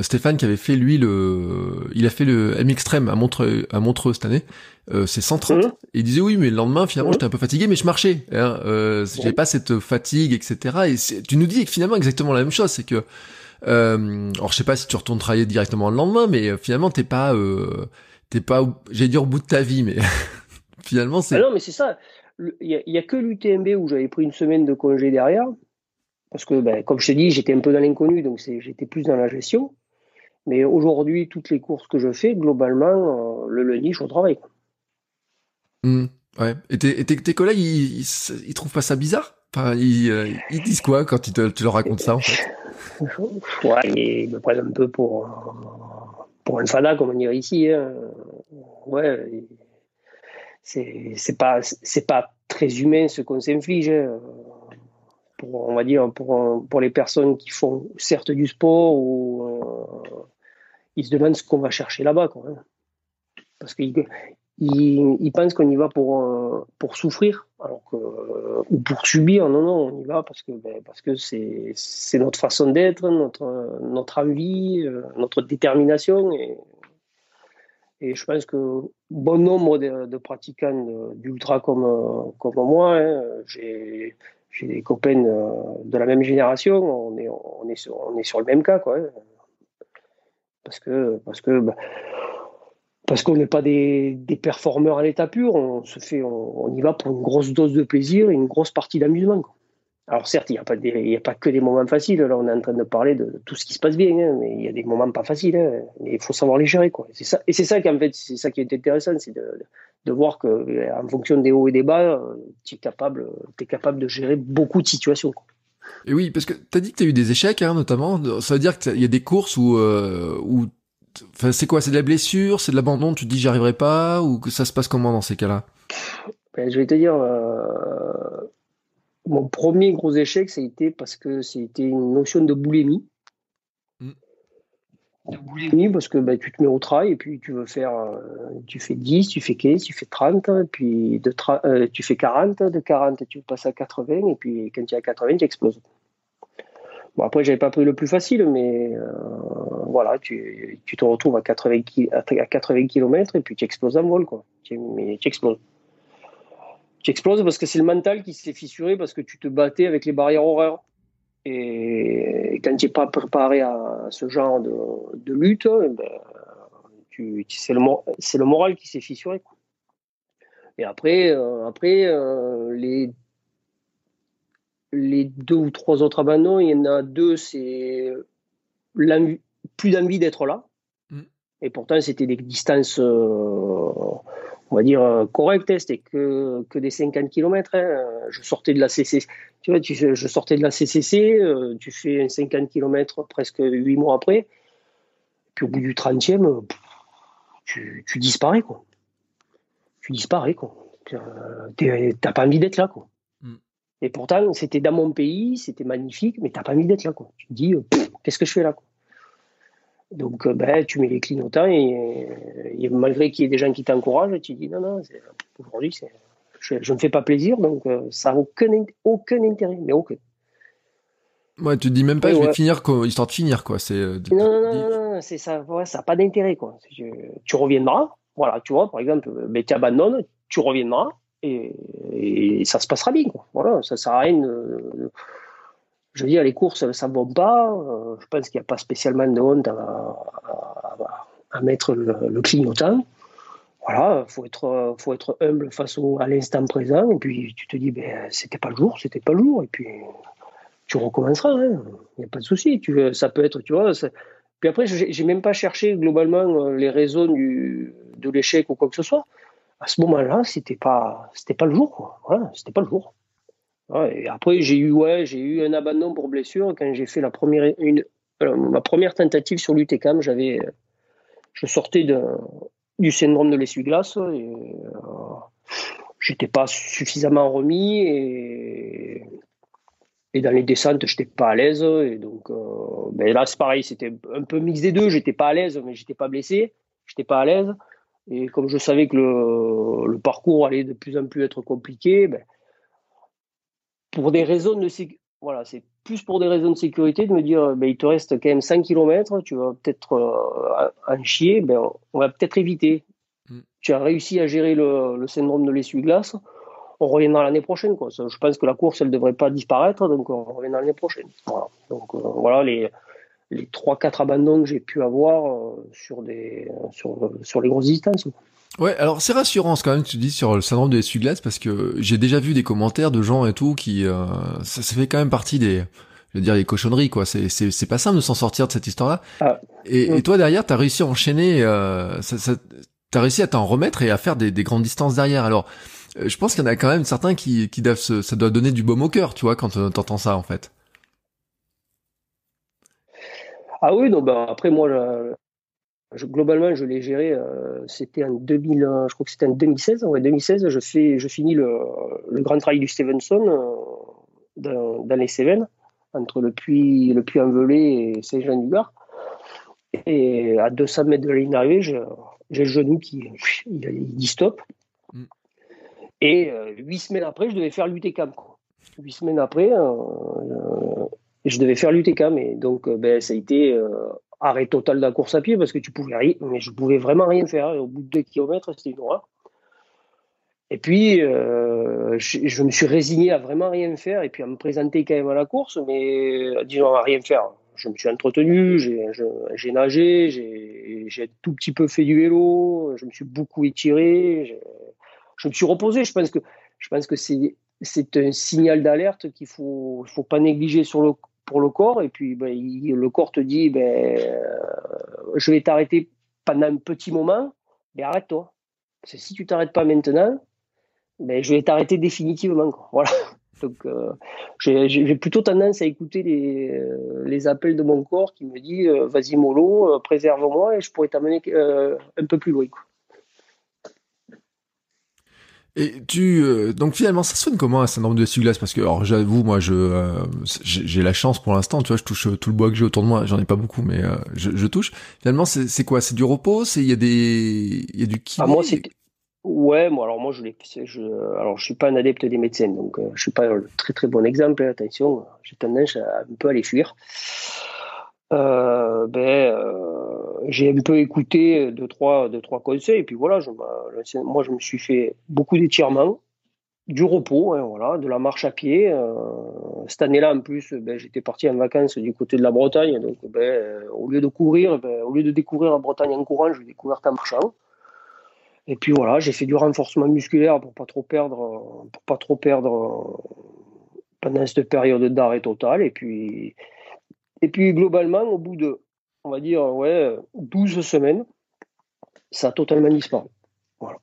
Speaker 3: Stéphane qui avait fait lui le, il a fait le M extrême à Montreux, à Montreux cette année. Euh, c'est 130. Mmh. Et il disait oui, mais le lendemain finalement mmh. j'étais un peu fatigué, mais je marchais. Hein, euh, J'avais pas cette fatigue, etc. Et tu nous dis finalement exactement la même chose, c'est que euh, alors je sais pas si tu retournes travailler directement le lendemain, mais euh, finalement t'es pas, euh, t'es pas, j'ai dit au bout de ta vie, mais [laughs] finalement c'est.
Speaker 2: Ah non, mais c'est ça. Il y, a que l'UTMB où j'avais pris une semaine de congé derrière, parce que ben, comme je t'ai dit, j'étais un peu dans l'inconnu, donc j'étais plus dans la gestion. Mais aujourd'hui, toutes les courses que je fais, globalement, le lundi, je suis au travail.
Speaker 3: Mmh, ouais. Et tes, tes, collègues, ils, ils, trouvent pas ça bizarre? Enfin, ils, ils disent quoi quand tu, te, tu leur racontes ça en fait?
Speaker 2: Ouais, il me prennent un peu pour, pour un fada, comme on dirait ici. Hein. Ouais, c'est pas, pas très humain ce qu'on s'inflige. Hein. Pour, on va dire, pour, pour les personnes qui font certes du sport, ou, euh, ils se demandent ce qu'on va chercher là-bas. Hein. Parce qu'ils ils, ils pensent qu'on y va pour, pour souffrir, alors que, euh, ou pour subir. Non, non, on y va parce que ben, parce que c'est notre façon d'être, notre notre envie, euh, notre détermination et et je pense que bon nombre de, de pratiquants d'ultra comme comme moi, hein, j'ai j'ai des copains de la même génération, on est on est sur on est sur le même cas quoi. Hein. Parce que parce que ben, parce qu'on n'est pas des, performeurs à l'état pur, on se fait, on, y va pour une grosse dose de plaisir et une grosse partie d'amusement. Alors certes, il n'y a, pas que des moments faciles. Là, on est en train de parler de, tout ce qui se passe bien, hein, mais il y a des moments pas faciles. Hein, mais il faut savoir les gérer, et c'est ça qui est intéressant, c'est de, voir que en fonction des hauts et des bas, tu es capable, de gérer beaucoup de situations.
Speaker 3: Et oui, parce que tu as dit que tu as eu des échecs, hein, notamment. Ça veut dire qu'il y a des courses où, euh, où Enfin, c'est quoi C'est de la blessure C'est de l'abandon Tu te dis j'y arriverai pas Ou que ça se passe comment dans ces cas-là?
Speaker 2: Ben, Je vais te dire, euh, mon premier gros échec, ça a été parce que c'était une notion de boulimie. Hmm. de boulimie parce que ben, tu te mets au travail et puis tu veux faire, euh, tu fais 10, tu fais 15, tu fais 30, puis de euh, tu fais 40, de 40 tu passes à 80 et puis quand tu es à 80 tu exploses. Bon après j'avais pas pris le plus facile mais euh, voilà tu, tu, te retrouves à 80, à 80 km et puis tu exploses en vol quoi. Tu, exploses. Tu exploses parce que c'est le mental qui s'est fissuré parce que tu te battais avec les barrières horaires. Et quand tu n'es pas préparé à ce genre de, lutte, ben, c'est le, le, moral qui s'est fissuré. Et après, euh, après euh, les, les deux ou trois autres abandons, il y en a deux, c'est plus d'envie d'être là. Mm. Et pourtant, c'était des distances, euh, on va dire, correctes. Hein. C'était que, que des 50 km. Hein. Je sortais de la CC, tu vois, je sortais de la CCC, euh, tu fais 50 km presque 8 mois après, puis au bout du 30e, euh, tu, disparais, quoi. Tu disparais, quoi. T'as pas envie d'être là, quoi. Et pourtant, c'était dans mon pays, c'était magnifique, mais t'as pas envie d'être là, quoi. Tu te dis, euh, qu'est-ce que je fais là, quoi. Donc, ben, tu mets les clignotants et, et malgré qu'il y ait des gens qui t'encouragent, tu dis, non, non, aujourd'hui, c'est je, ne me fais pas plaisir, donc euh, ça n'a aucun, aucun intérêt, mais aucun.
Speaker 3: Ouais, tu te dis même pas, je vais finir, histoire de finir, quoi. C'est,
Speaker 2: euh, non, non, non, non, c'est ça, ça n'a pas d'intérêt, quoi. Tu reviendras, voilà, tu vois, par exemple, mais tu abandonnes, tu reviendras, et, ça se passera bien, quoi. Voilà, ça sert à rien je veux dire, les courses, ça ne va pas. Euh, je pense qu'il n'y a pas spécialement de honte à, mettre le, le clignotant voilà, faut être, faut être humble face au, à l'instant présent. Et puis tu te dis, ben, c'était pas le jour, c'était pas le jour. Et puis tu recommenceras, il hein. n'y a pas de souci. Tu, ça peut être, tu vois. Puis après, j'ai même pas cherché globalement euh, les raisons du, de l'échec ou quoi que ce soit. À ce moment-là, c'était pas, c'était pas le jour. Voilà, c'était pas le jour. après, j'ai eu, ouais, j'ai eu un abandon pour blessure quand j'ai fait la première, une, euh, ma première tentative sur l'UTCAM. J'avais, je sortais de, du syndrome de l'essuie-glace et euh, j'étais pas suffisamment remis et, et dans les descentes j'étais pas à l'aise et donc euh, ben là c'est pareil c'était un peu mix des deux j'étais pas à l'aise mais j'étais pas blessé j'étais pas à l'aise et comme je savais que le, parcours allait de plus en plus être compliqué ben, pour des raisons de voilà c'est plus pour des raisons de sécurité, de me dire, ben, il te reste quand même 5 km, tu vas peut-être euh, en chier, ben, on va peut-être éviter. Mm. Tu as réussi à gérer le, syndrome de l'essuie-glace, on reviendra l'année prochaine. Quoi. Je pense que la course, elle ne devrait pas disparaître, donc on reviendra l'année prochaine. Voilà. Donc euh, voilà les, les 3-4 abandons que j'ai pu avoir euh, sur, des, sur, sur les grosses distances.
Speaker 3: Ouais, alors c'est rassurant quand même tu dis sur le syndrome de l'essuie-glace parce que j'ai déjà vu des commentaires de gens et tout qui euh, ça, ça, fait quand même partie des je veux dire les cochonneries quoi, c'est c'est c'est pas simple de s'en sortir de cette histoire-là. Ah, et, et, toi derrière t'as réussi à enchaîner euh, ça, ça t'as réussi à t'en remettre et à faire des, des grandes distances derrière. Alors euh, je pense qu'il y en a quand même certains qui qui doivent se, ça doit donner du baume au cœur, tu vois quand t'entends ça en fait.
Speaker 2: Ah oui, ben après moi, globalement, je l'ai géré. Euh, c'était en 2000, euh, je crois que c'était en 2016. Ouais, 2016, je fais, je finis le, le grand trail du Stevenson euh, dans, dans, les Cévennes, entre le puits, le envelé et Saint-Jean-du-Gard. Et à 200 mètres de la ligne d'arrivée, j'ai le genou qui il, dit stop. Mm. Et huit semaines après, je devais faire l'UTCAM. Huit semaines après, je devais faire l'UTCAM. Et donc, ben, ça a été arrêt total de la course à pied parce que tu pouvais mais je pouvais vraiment rien faire. au bout de deux kilomètres, c'était une horreur. Et puis, euh, je, me suis résigné à vraiment rien faire et puis à me présenter quand même à la course, mais euh, disons à rien faire. Je me suis entretenu, j'ai nagé, j'ai un tout petit peu fait du vélo, je me suis beaucoup étiré, je me suis reposé. Je pense que, que c'est un signal d'alerte qu'il faut, faut pas négliger sur le, le corps. Et puis, ben, le corps te dit, ben, euh, je vais t'arrêter pendant un petit moment, mais arrête-toi. Parce que si tu t'arrêtes pas maintenant, ben, je vais t'arrêter définitivement. Voilà. [laughs] Donc, euh, j'ai plutôt tendance à écouter les, euh, les, appels de mon corps qui me dit vas-y mollo, préserve-moi et je pourrais t'amener un peu plus loin.
Speaker 3: Et tu euh, donc finalement ça sonne comment un syndrome de l'essuie-glace parce que alors j'avoue moi je euh, j'ai la chance pour l'instant tu vois je touche tout le bois que j'ai autour de moi. J'en ai pas beaucoup mais euh, je, touche. Finalement c'est quoi? C'est du repos? C'est il y a des il y a du kiné?
Speaker 2: Ah, moi c'est ouais moi alors moi je je alors je suis pas un adepte des médecins donc je suis pas un très très bon exemple attention j'ai tendance à un peu aller fuir. Euh, ben, euh, j'ai un peu écouté deux trois, deux, trois conseils, et puis voilà, je, moi je me suis fait beaucoup d'étirements, du repos, hein, voilà, de la marche à pied. Euh, cette année-là, en plus, ben, j'étais parti en vacances du côté de la Bretagne, donc ben, au lieu de courir, ben, au lieu de découvrir la Bretagne en courant, je l'ai découverte en marchant. Et puis voilà, j'ai fait du renforcement musculaire pour pas trop perdre, pour pas trop perdre pendant cette période d'arrêt total. Et puis, et puis globalement, au bout de, on va dire, ouais, 12 semaines, ça a totalement disparu. Voilà.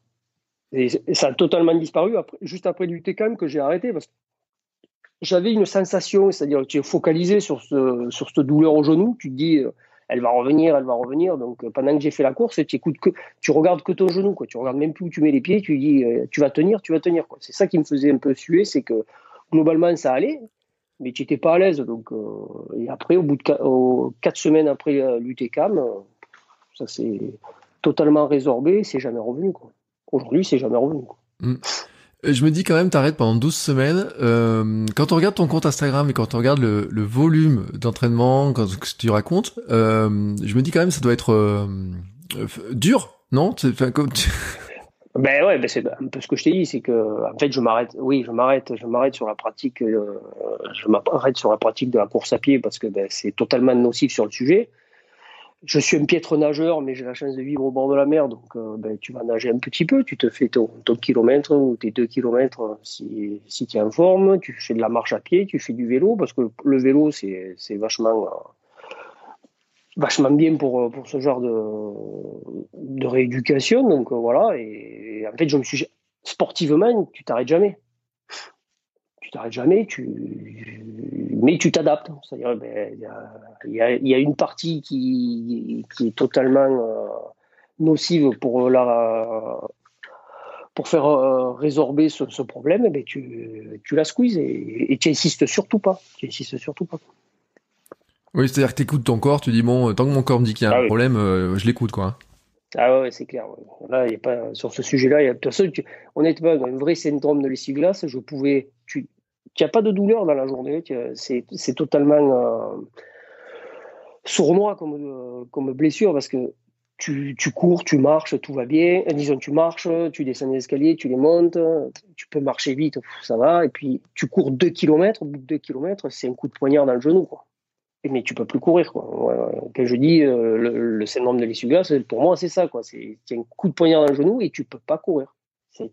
Speaker 2: Et, ça a totalement disparu juste après l'UTCAM que j'ai arrêté parce que j'avais une sensation, c'est-à-dire que tu es focalisé sur, ce, cette douleur au genou, tu te dis, euh, elle va revenir, elle va revenir. Donc euh, pendant que j'ai fait la course, tu écoutes que, tu regardes que ton genou, quoi. Tu regardes même plus où tu mets les pieds, tu dis, euh, tu vas tenir, tu vas tenir. C'est ça qui me faisait un peu suer, c'est que globalement ça allait, mais tu n'étais pas à l'aise. Donc, euh, et après, au bout de quatre semaines après euh, l'UTCAM, euh, ça s'est totalement résorbé, c'est jamais revenu. Aujourd'hui, c'est jamais revenu.
Speaker 3: Mm. Je me dis quand même, t'arrêtes pendant 12 semaines. quand on regarde ton compte Instagram et quand on regarde le, volume d'entraînement, que tu racontes, je me dis quand même, ça doit être dur, non?
Speaker 2: Ben ouais, ben c'est un peu ce que je t'ai dit, c'est que en fait je m'arrête, oui, je m'arrête, je m'arrête sur la pratique, euh, je m'arrête sur la pratique de la course à pied parce que ben, c'est totalement nocif sur le sujet. Je suis un piètre nageur, mais j'ai la chance de vivre au bord de la mer, donc euh, ben, tu vas nager un petit peu, tu te fais ton, ton kilomètre ou tes deux kilomètres si, si tu es en forme, tu fais de la marche à pied, tu fais du vélo, parce que le vélo c'est vachement vachement bien pour, euh, pour ce genre de, de rééducation. Donc euh, voilà, et, en fait, je me suis sportivement, tu t'arrêtes jamais. Tu t'arrêtes jamais, tu, mais tu t'adaptes. C'est-à-dire, ben, il y, a, y, a, une partie qui, qui est totalement euh, nocive pour la, pour faire résorber ce, problème, ben tu, tu la squeezes et, et tu insistes surtout pas. Tu insistes surtout pas.
Speaker 3: Oui, c'est-à-dire que tu écoutes ton corps, tu dis bon, tant que mon corps me dit qu'il y a un ah problème, euh, je l'écoute quoi.
Speaker 2: Ah ouais, c'est clair. Là, y a pas sur ce sujet-là, il y a personne. Tu, honnêtement, un vrai syndrome de l'essuie-glace, je pouvais. Tu n'as pas de douleur dans la journée. C'est totalement euh, sournois comme, euh, comme blessure parce que tu, tu, cours, tu marches, tout va bien. Disons, tu marches, tu descends les escaliers, tu les montes, tu peux marcher vite, ça va. Et puis, tu cours 2 km, au bout de 2 km, c'est un coup de poignard dans le genou. Quoi mais tu peux plus courir. Quoi. Quand je dis euh, le, syndrome de l'essuie-glace, pour moi, c'est ça. Quoi. C'est un coup de poignard dans le genou et tu peux pas courir.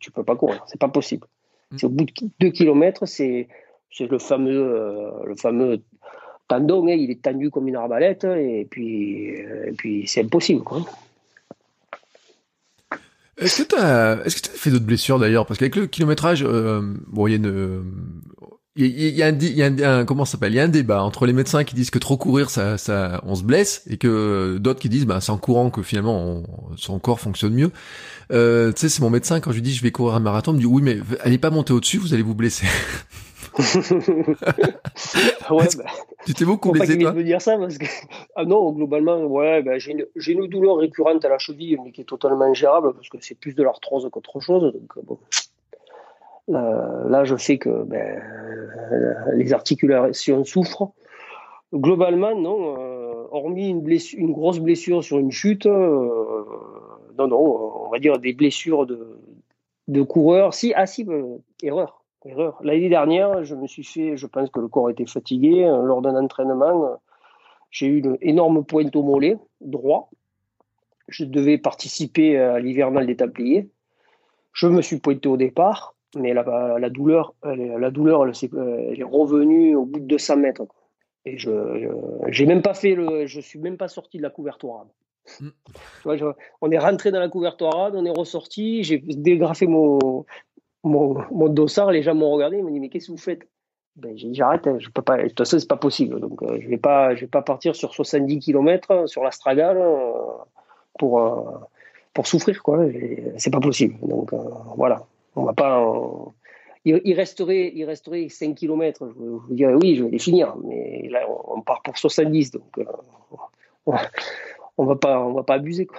Speaker 2: Tu peux pas courir, c'est pas possible. Mm. au bout de 2 km, c'est le fameux, euh, le fameux tendon, hein, il est tendu comme une arbalète et puis, euh, et puis c'est impossible. Quoi.
Speaker 3: Est-ce que tu as, est-ce que as fait d'autres blessures d'ailleurs? Parce qu'avec le kilométrage, bon, il y a une, il y, a, un, il y a un, comment s'appelle? Il y a un débat entre les médecins qui disent que trop courir, ça, ça, on se blesse, et que d'autres qui disent, bah, c'est en courant que finalement son corps fonctionne mieux. Euh, tu sais, c'est mon médecin quand je lui dis je vais courir un marathon, il me dit oui, mais allez pas monter au-dessus, vous allez vous blesser. [laughs] ouais, bah, tu t'es beaucoup blessé,
Speaker 2: toi me dire ça parce que [laughs] ah non, globalement, ouais, bah, j'ai une, une, douleur récurrente à la cheville, mais qui est totalement gérable parce que c'est plus de l'arthrose qu'autre chose. Donc bon, là, je sais que ben, les articulations souffrent. Globalement, non. Euh, hormis une, grosse blessure sur une chute, euh, non, non, on va dire des blessures de, de coureur. Si, ah si, euh, erreur, erreur. L'année dernière, je me suis fait, je pense que le corps était fatigué. lors d'un entraînement, j'ai eu une énorme pointe au mollet droit. Je devais participer à l'hivernal des Templiers. Je me suis pointé au départ mais la, la douleur, elle, la douleur, elle, est revenue au bout de 200 mètres. Et je, j'ai même pas fait le, je suis même pas sorti de la couverture mm. on est rentré dans la couverture on est ressorti, j'ai dégrafé mon, mon, mon, dossard, les gens m'ont regardé, ils m'ont dit mais qu'est-ce que vous faites? Ben, j'ai dit j'arrête, hein, je peux pas, de toute façon c'est pas possible, donc euh, je vais pas, je vais pas partir sur 70 km sur la Stragale pour, euh, pour souffrir quoi, c'est pas possible, donc euh, voilà. On va pas. Il, resterait, il resterait 5 km. Je, vous dirais oui, je vais les finir, mais là on, part pour 70, donc euh, on, va pas, on va pas abuser quoi.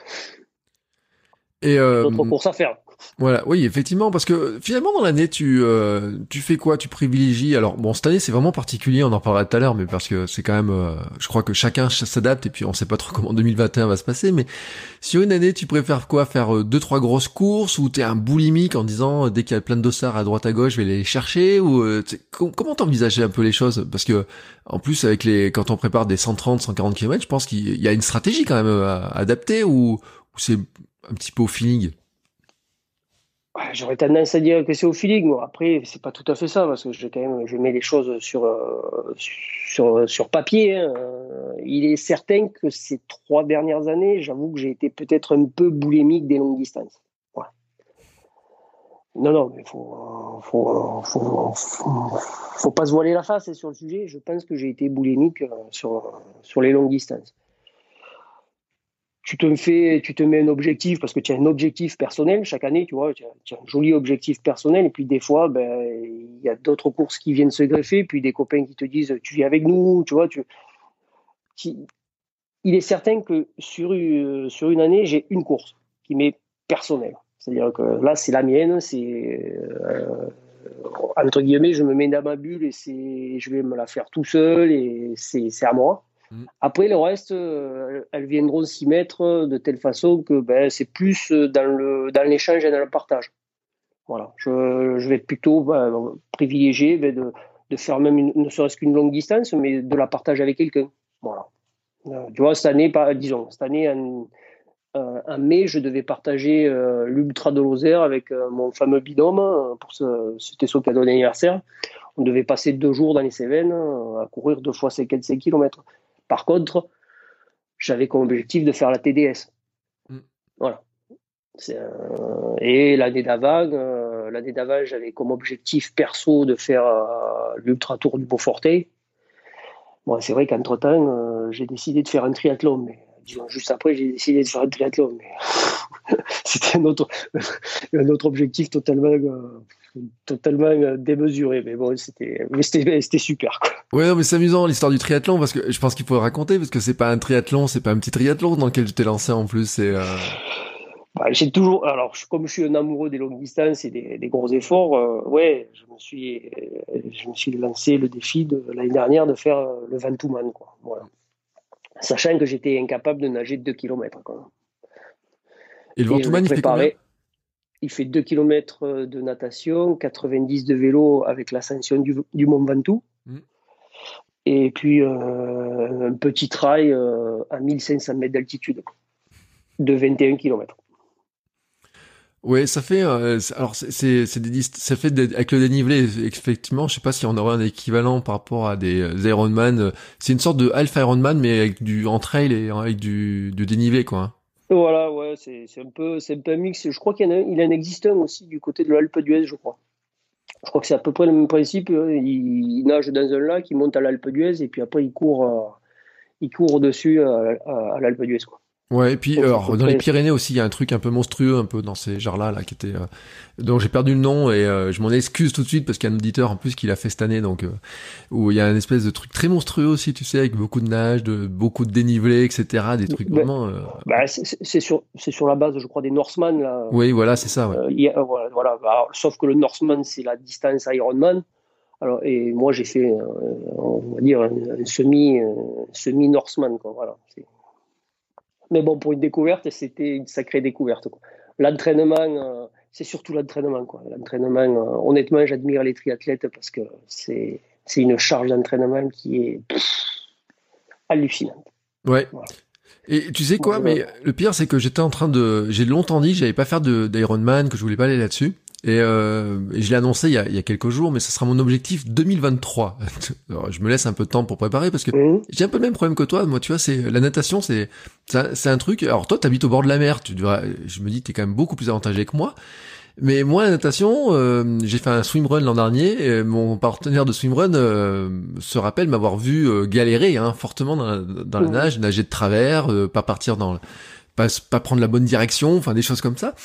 Speaker 3: Et euh,
Speaker 2: d'autres courses à faire.
Speaker 3: Voilà, oui, effectivement, parce que finalement dans l'année, tu euh, tu fais quoi? Tu privilégies? Alors bon, cette année c'est vraiment particulier, on en parlera tout à l'heure, mais parce que c'est quand même, euh, je crois que chacun s'adapte et puis on sait pas trop comment 2021 va se passer. Mais sur une année, tu préfères quoi? Faire euh, deux trois grosses courses ou t'es un boulimique en disant dès qu'il y a plein de dossards à droite à gauche, je vais les chercher ou comment t'envisager un peu les choses? Parce que en plus avec les quand on prépare des 130, 140 km, je pense qu'il y a une stratégie quand même à adapter ou c'est un petit peu au feeling?
Speaker 2: J'aurais tendance à dire que c'est au feeling. Bon, après, c'est pas tout à fait ça parce que je, quand même, je mets les choses sur, euh, sur, sur papier. Hein. Il est certain que ces trois dernières années, j'avoue que j'ai été peut-être un peu boulimique des longues distances. Non, non, mais faut, faut, faut, faut, pas se voiler la face sur le sujet. Je pense que j'ai été boulimique euh, sur, sur les longues distances tu te fais, tu te mets un objectif parce que tu as un objectif personnel chaque année, tu vois, tu as, un joli objectif personnel et puis des fois, ben, il y a d'autres courses qui viennent se greffer, puis des copains qui te disent, tu viens avec nous, tu vois, tu, il est certain que sur, euh, sur une année, j'ai une course qui m'est personnelle. C'est-à-dire que là, c'est la mienne, c'est euh, entre guillemets, je me mets dans ma bulle et je vais me la faire tout seul et c'est à moi. Mm. Après, le reste, euh, elles viendront s'y mettre de telle façon que ben, c'est plus dans, le, dans l'échange et dans le partage. Voilà. Je, vais plutôt ben, privilégier ben, de, faire même ne serait-ce qu'une longue distance, mais de la partager avec quelqu'un. Voilà. Euh, tu vois, cette année, disons, cette année, en, euh, mai, je devais partager l'Ultra de Lozère avec mon fameux binôme. pour c'était son cadeau d'anniversaire. On devait passer deux jours dans les Cévennes à courir deux fois 55 km. Par contre, j'avais comme objectif de faire la TDS. Mm. Voilà. Et l'année d'avant, euh, l'année d'avant, j'avais comme objectif perso de faire euh, l'ultra tour du Beaufortet. Bon, c'est vrai qu'entre temps, euh, j'ai décidé de faire un triathlon, mais juste après, j'ai décidé de faire un triathlon. Mais [laughs] c'était un autre, [laughs] un autre objectif totalement totalement euh, démesuré. Mais bon, c'était, c'était, super. Quoi.
Speaker 3: Ouais, mais c'est amusant l'histoire du triathlon parce que je pense qu'il faut raconter parce que c'est pas un triathlon, c'est pas un petit triathlon dans lequel tu t'es lancé en plus. C'est. Euh...
Speaker 2: Bah, j'ai toujours, alors comme je suis un amoureux des longues distances et des, des gros efforts, euh, ouais, je me suis, euh, je me suis lancé le défi de l'année dernière de faire le Ventoux-Man, quoi. Voilà. Sachant que j'étais incapable de nager 2 km. Quoi.
Speaker 3: Et le Ventoux-Man, il fait combien?
Speaker 2: Il fait 2 km euh, de natation, 90 de vélo avec l'ascension du, Mont Ventoux. Mm. Et puis euh, un petit trail euh, à 1500 mètres d'altitude de 21 km.
Speaker 3: Oui, ça fait alors c'est c'est des ça fait avec le dénivelé effectivement, je sais pas si on aurait un équivalent par rapport à des Ironman, c'est une sorte de Alpha Ironman mais avec du en trail et avec du, du dénivelé quoi. Hein.
Speaker 2: Voilà, ouais, c'est un peu, c'est un peu un mix. Je crois qu'il en, il en existe un aussi du côté de l'Alpe d'Huez, je crois. Je crois que c'est à peu près le même principe. Il, nage dans un lac, il monte à l'Alpe d'Huez et puis après il court, euh, il court au-dessus à, à l'Alpe d'Huez, quoi.
Speaker 3: Ouais, et puis alors, dans les Pyrénées aussi, il y a un truc un peu monstrueux, un peu dans ces genres-là, là, qui était, euh, dont j'ai perdu le nom et euh, je m'en excuse tout de suite parce qu'il y a un auditeur en plus qui l'a fait cette année, donc euh, où il y a un espèce de truc très monstrueux aussi, tu sais, avec beaucoup de nage, de beaucoup de dénivelé, etc., des trucs bah, vraiment.
Speaker 2: Bah, c'est sur, c'est sur la base, je crois, des Norseman là.
Speaker 3: Oui, voilà, c'est ça. Ouais.
Speaker 2: voilà, bah, sauf que le Norseman, c'est la distance Ironman. Alors, et moi, j'ai fait, on va dire, un, semi, semi Norseman, quoi. Voilà. Mais bon, pour une découverte, c'était une sacrée découverte. L'entraînement, euh, c'est surtout l'entraînement. L'entraînement, euh, honnêtement, j'admire les triathlètes parce que c'est une charge d'entraînement qui est hallucinante.
Speaker 3: Ouais. Et tu sais quoi, mais le pire, c'est que j'étais en train de, j'ai longtemps dit que j'allais pas faire d'Ironman, que je voulais pas aller là-dessus. Et, euh, je l'ai annoncé il y, a, il y, a, quelques jours, mais ce sera mon objectif 2023. [laughs] Alors, je me laisse un peu de temps pour préparer parce que mmh. j'ai un peu le même problème que toi. Moi, tu vois, c'est la natation, c'est c'est un truc. Alors toi, t'habites au bord de la mer. Tu devrais, je me dis, t'es quand même beaucoup plus avantagé que moi. Mais moi, la natation, euh, j'ai fait un swimrun l'an dernier. Et mon partenaire de swimrun euh, se rappelle m'avoir vu euh, galérer hein, fortement dans, dans la mmh. nage, nager de travers, pas partir dans pas, prendre la bonne direction, enfin des choses comme ça.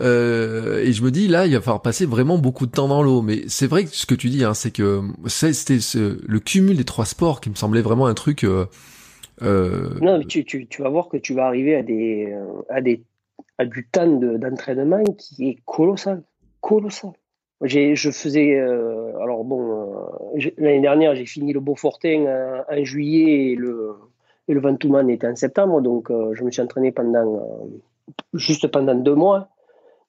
Speaker 3: Euh, et je me dis là, il va falloir passer vraiment beaucoup de temps dans l'eau. Mais c'est vrai que ce que tu dis, hein, c'est que c'était le cumul des trois sports qui me semblait vraiment un truc. Euh,
Speaker 2: euh, non, mais tu, vas voir que tu vas arriver à des à des du temps d'entraînement qui est colossal, colossal. Je faisais alors bon l'année dernière j'ai fini le Beaufortin en, juillet et le et le Ventoux-Man était en septembre, donc euh, je me suis entraîné pendant euh, juste pendant deux mois.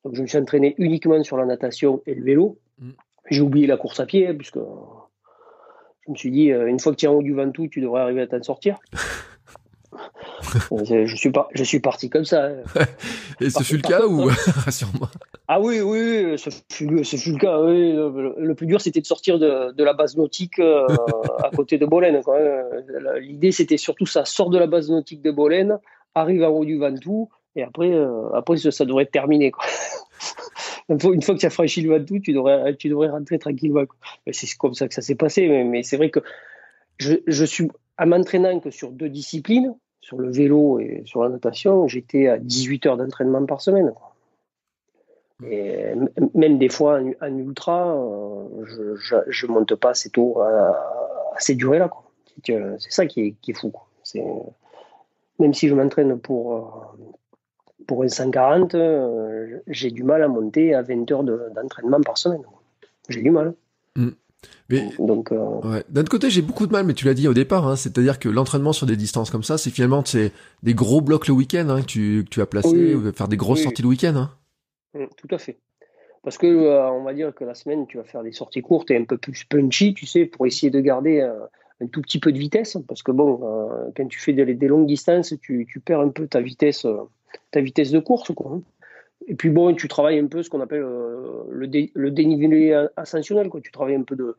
Speaker 2: Donc je me suis entraîné uniquement sur la natation et le vélo. Mm. J'ai oublié la course à pied, puisque je me suis dit, euh, une fois que tu es en haut du Ventoux, tu devrais arriver à t'en sortir. [laughs] je, suis pas, je suis parti comme ça. Hein. [laughs]
Speaker 3: Et ce fut le cas ou [laughs]
Speaker 2: rassure-moi Ah oui, oui, ce fut, ce fut le cas. Oui. Le, plus dur, c'était de sortir de, de, la base nautique euh, à [laughs] côté de Bolène. L'idée, c'était surtout ça sort de la base nautique de Bolène, arrive en haut du Ventoux, et après, euh, après ça, devrait être terminé. Quoi. Une fois que tu as franchi le Ventoux, tu devrais, tu devrais rentrer tranquillement. C'est comme ça que ça s'est passé, mais, mais c'est vrai que je, je suis à m'entraînant que sur deux disciplines, sur le vélo et sur la natation, j'étais à 18 heures d'entraînement par semaine. Et même des fois en, ultra, euh, je ne monte pas assez tôt à, ces durées-là. C'est ça qui est, fou. Même si je m'entraîne pour, euh, pour un 140, euh, j'ai du mal à monter à 20 heures d'entraînement par semaine. J'ai du mal. Mm.
Speaker 3: Mais donc, euh... d'un autre côté, j'ai beaucoup de mal, mais tu l'as dit au départ, hein, c'est-à-dire que l'entraînement sur des distances comme ça, c'est finalement c'est des gros blocs le week-end hein, que, tu, que tu as placé, faire des grosses sorties le week-end. Hein.
Speaker 2: Mm, tout à fait. Parce que euh, on va dire que la semaine, tu vas faire des sorties courtes et un peu plus punchy, tu sais, pour essayer de garder euh, un tout petit peu de vitesse. Parce que bon, euh, quand tu fais des, des, longues distances, tu, tu, perds un peu ta vitesse, ta vitesse de course, quoi. Et puis bon, tu travailles un peu ce qu'on appelle le, le dénivelé ascensionnel, quoi. Tu travailles un peu de,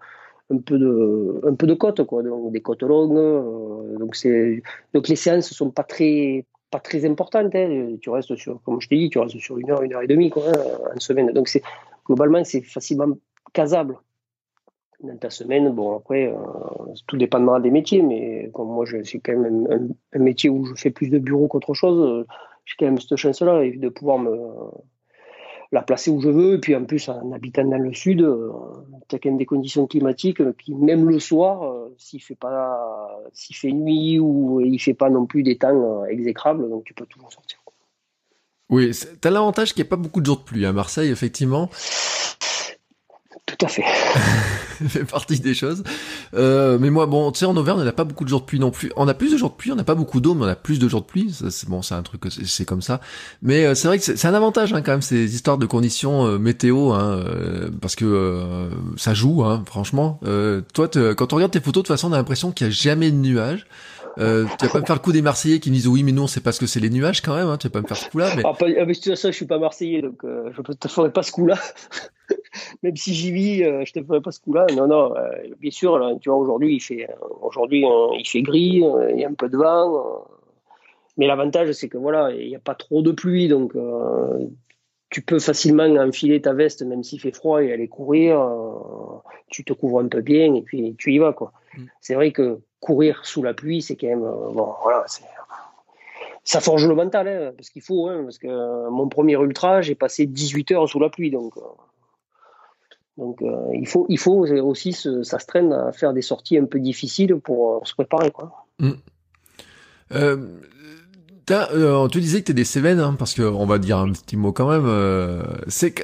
Speaker 2: un peu de un peu de côte quoi donc des côtes longues euh, donc c'est donc les séances sont pas très pas très importantes hein. tu restes sur comme je t'ai dit tu restes sur une heure une heure et demie quoi hein, en semaine donc c'est globalement c'est facilement casable dans ta semaine bon après euh, tout dépendra des métiers mais comme moi suis quand même un, un, métier où je fais plus de bureau qu'autre chose j'ai quand même cette chance là de pouvoir me la placer où je veux. Et puis en plus, en habitant dans le sud, euh, tu as quand même des conditions climatiques qui, même le soir, euh, s'il fait pas, s'il fait nuit ou il fait pas non plus des temps euh, exécrables, donc tu peux toujours sortir.
Speaker 3: Oui, tu as l'avantage qu'il n'y ait pas beaucoup de jours de pluie à Marseille, effectivement.
Speaker 2: Tout à fait. [laughs]
Speaker 3: fait partie des choses. Euh, mais moi, bon, tu sais, en Auvergne, on n'a pas beaucoup de jours de pluie non plus. On a plus de jours de pluie, on n'a pas beaucoup d'eau, mais on a plus de jours de pluie. C'est bon, c'est un truc, c'est comme ça. Mais euh, c'est vrai que c'est un avantage hein, quand même ces histoires de conditions euh, météo, hein, euh, parce que ça joue, hein, franchement. toi, quand on regarde tes photos, de toute façon, on a l'impression qu'il n'y a jamais de nuages. Euh, tu vas pas me faire le coup des Marseillais qui me disent oui mais non c'est parce que c'est les nuages quand même hein, tu vas pas me faire ce coup là mais,
Speaker 2: ah, pas, ah, mais ça je suis pas Marseillais donc euh, je te ferai pas ce coup là [laughs] même si j'y vis euh, je te ferai pas ce coup là non non euh, bien sûr là, tu vois aujourd'hui il fait aujourd'hui il fait gris il y a un peu de vent mais l'avantage c'est que voilà il n'y a pas trop de pluie donc tu peux facilement enfiler ta veste même s'il fait froid et aller courir tu te couvres un peu bien et puis tu y vas quoi. Mm. c'est vrai que courir sous la pluie, c'est quand même euh, bon, voilà, ça forge le mental, hein, parce qu'il faut, hein, parce que euh, mon premier ultra, j'ai passé 18 heures sous la pluie, donc euh, donc il faut il faut aussi ça se traîne à faire des sorties un peu difficiles pour se préparer quoi. Mmh.
Speaker 3: Euh, on te disait que t'es des Cévennes, hein, parce qu'on va dire un petit mot quand même. Euh, c'est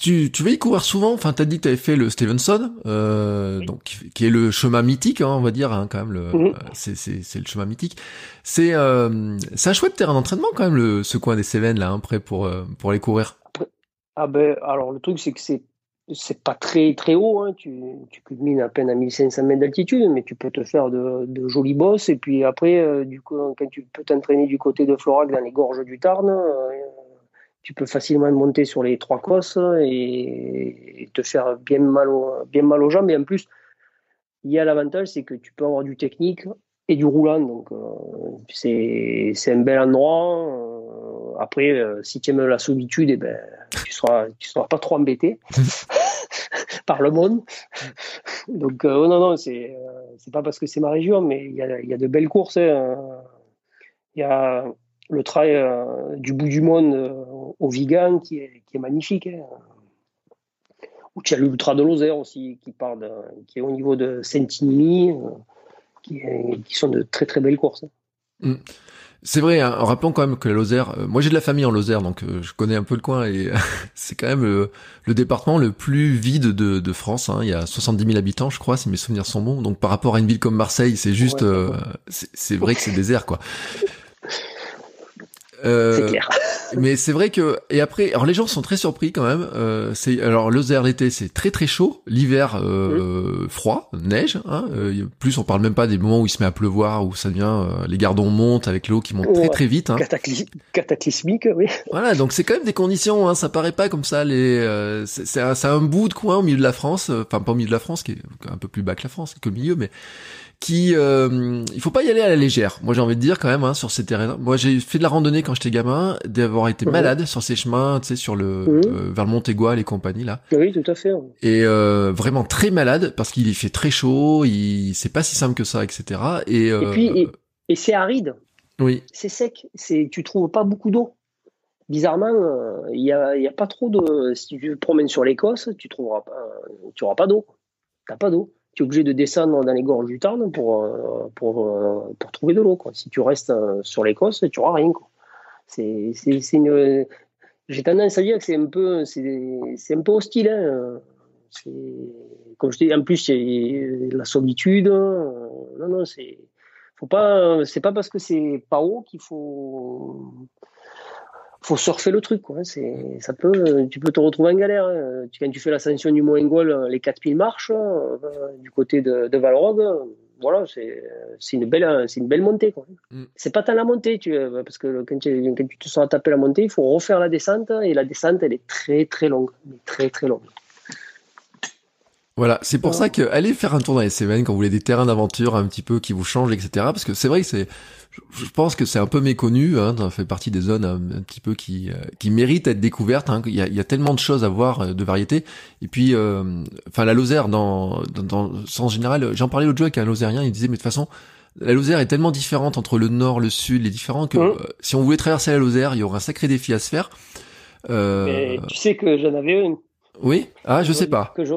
Speaker 3: tu, tu vas y courir souvent? Enfin, t'as dit que t'avais fait le Stevenson, euh, donc qui est le chemin mythique, hein, on va dire hein, quand même. Le, mhm. c'est, le chemin mythique. C'est, euh, c'est un chouette terrain d'entraînement quand même, le, ce coin des Cévennes là, hein, prêt pour euh, pour aller courir.
Speaker 2: Ah ben, alors le truc c'est que c'est c'est pas très très haut, hein. tu, tu culmines à peine à 1500 mètres d'altitude, mais tu peux te faire de, de jolis bosses. Et puis après, euh, du coup, quand tu peux t'entraîner du côté de Florac dans les gorges du Tarn, euh, tu peux facilement monter sur les trois cosses et, te faire bien mal, au, bien mal aux jambes. Et en plus, il y a l'avantage, c'est que tu peux avoir du technique et du roulant. Donc, euh, c'est un bel endroit après, euh, si tu aimes la solitude, eh ben, tu seras, tu seras pas trop embêté [laughs] par le monde. Donc, euh, non, non, c'est, euh, pas parce que c'est ma région, mais il y a, y a, de belles courses. Hein. Il y a, le trail du bout du monde au Vigan qui est, qui est magnifique. Hein. Ou tu as l'Ultra de Lozère aussi qui, part qui est au niveau de Saint-Inimi, qui, qui, sont de très très belles courses.
Speaker 3: Mm. C'est vrai, hein, en rappelant quand même que la Lozère, euh, moi j'ai de la famille en Lozère, donc euh, je connais un peu le coin et [laughs] c'est quand même le, département le plus vide de, France. Hein. Il y a 70 000 habitants, je crois, si mes souvenirs sont bons. Donc par rapport à une ville comme Marseille, c'est juste, euh, c'est vrai que c'est désert, quoi. [laughs]
Speaker 2: c'est clair [laughs]
Speaker 3: mais c'est vrai que et après, alors les gens sont très surpris quand même. Euh, c'est alors l'Ozer l'été c'est très très chaud, l'hiver euh, froid, neige. Hein, euh, plus on parle même pas des moments où il se met à pleuvoir, où ça devient euh, les gardons montent avec l'eau qui monte très très vite. Hein.
Speaker 2: cataclysmique, oui. [laughs]
Speaker 3: Voilà, donc c'est quand même des conditions. Hein, ça paraît pas comme ça. Les euh, c'est un, un bout de coin au milieu de la France, enfin pas au milieu de la France, qui est un peu plus bas que la France, que le milieu, mais qui euh, il faut pas y aller à la légère. Moi j'ai envie de dire quand même hein, sur ces terrains. Moi j'ai fait de la randonnée quand j'étais gamin, d'avoir été malade sur ces chemins, tu sais sur le euh, vers le Montégoal et compagnie là.
Speaker 2: Oui, tout à fait.
Speaker 3: Et euh, vraiment très malade parce qu'il fait très chaud, il c'est pas si simple que ça, etc. Et,
Speaker 2: euh, et puis et, c'est aride.
Speaker 3: Oui.
Speaker 2: C'est sec. C'est tu trouves pas beaucoup d'eau. Bizarrement, il y a, y a pas trop de. Si tu te promènes sur l'Écosse, tu trouveras pas, tu auras pas d'eau. T'as pas d'eau tu es obligé de descendre dans les gorges du Tarn pour, euh, pour, euh, pour trouver de l'eau. Quoi. Si tu restes euh, sur l'Écosse, tu n'auras rien. C'est, c'est, une... J'ai tendance à dire que c'est un peu, c'est, un peu hostile. Hein. Comme je dis, en plus, c'est la solitude. Non, non, c'est. Faut pas, c'est pas parce que c'est pas haut qu'il faut faut surfer le truc. Quoi. C'est, ça peut, tu peux te retrouver en galère. Hein. Quand tu fais l'ascension du Mont Engol, les 4000 marches euh, du côté de, de Valrog, voilà, c'est, c'est une belle, c'est une belle montée. Quoi. Mm. C'est pas tant la montée, tu, parce que quand tu, quand tu te sens à taper la montée, il faut refaire la descente et la descente, elle est très très longue, très très longue.
Speaker 3: Voilà, c'est pour ça que allez faire un tour dans les Cévennes quand vous voulez des terrains d'aventure un petit peu qui vous changent, etc. Parce que c'est vrai que c'est, je pense que c'est un peu méconnu, hein, ça fait partie des zones un, petit peu qui euh, qui méritent d'être découvertes. Hein, il, y a, il y a tellement de choses à voir, euh, de variétés. Et puis, euh, enfin la Lozère, dans, dans, dans le sens général, j'en parlais l'autre jour avec un Lozérien, il disait mais de toute façon, la Lozère est tellement différente entre le nord, le sud, les différents que mmh. si on voulait traverser la Lozère, il y aurait un sacré défi à se faire.
Speaker 2: Euh... tu sais que j'en avais une.
Speaker 3: Oui, ah je sais pas.
Speaker 2: Que je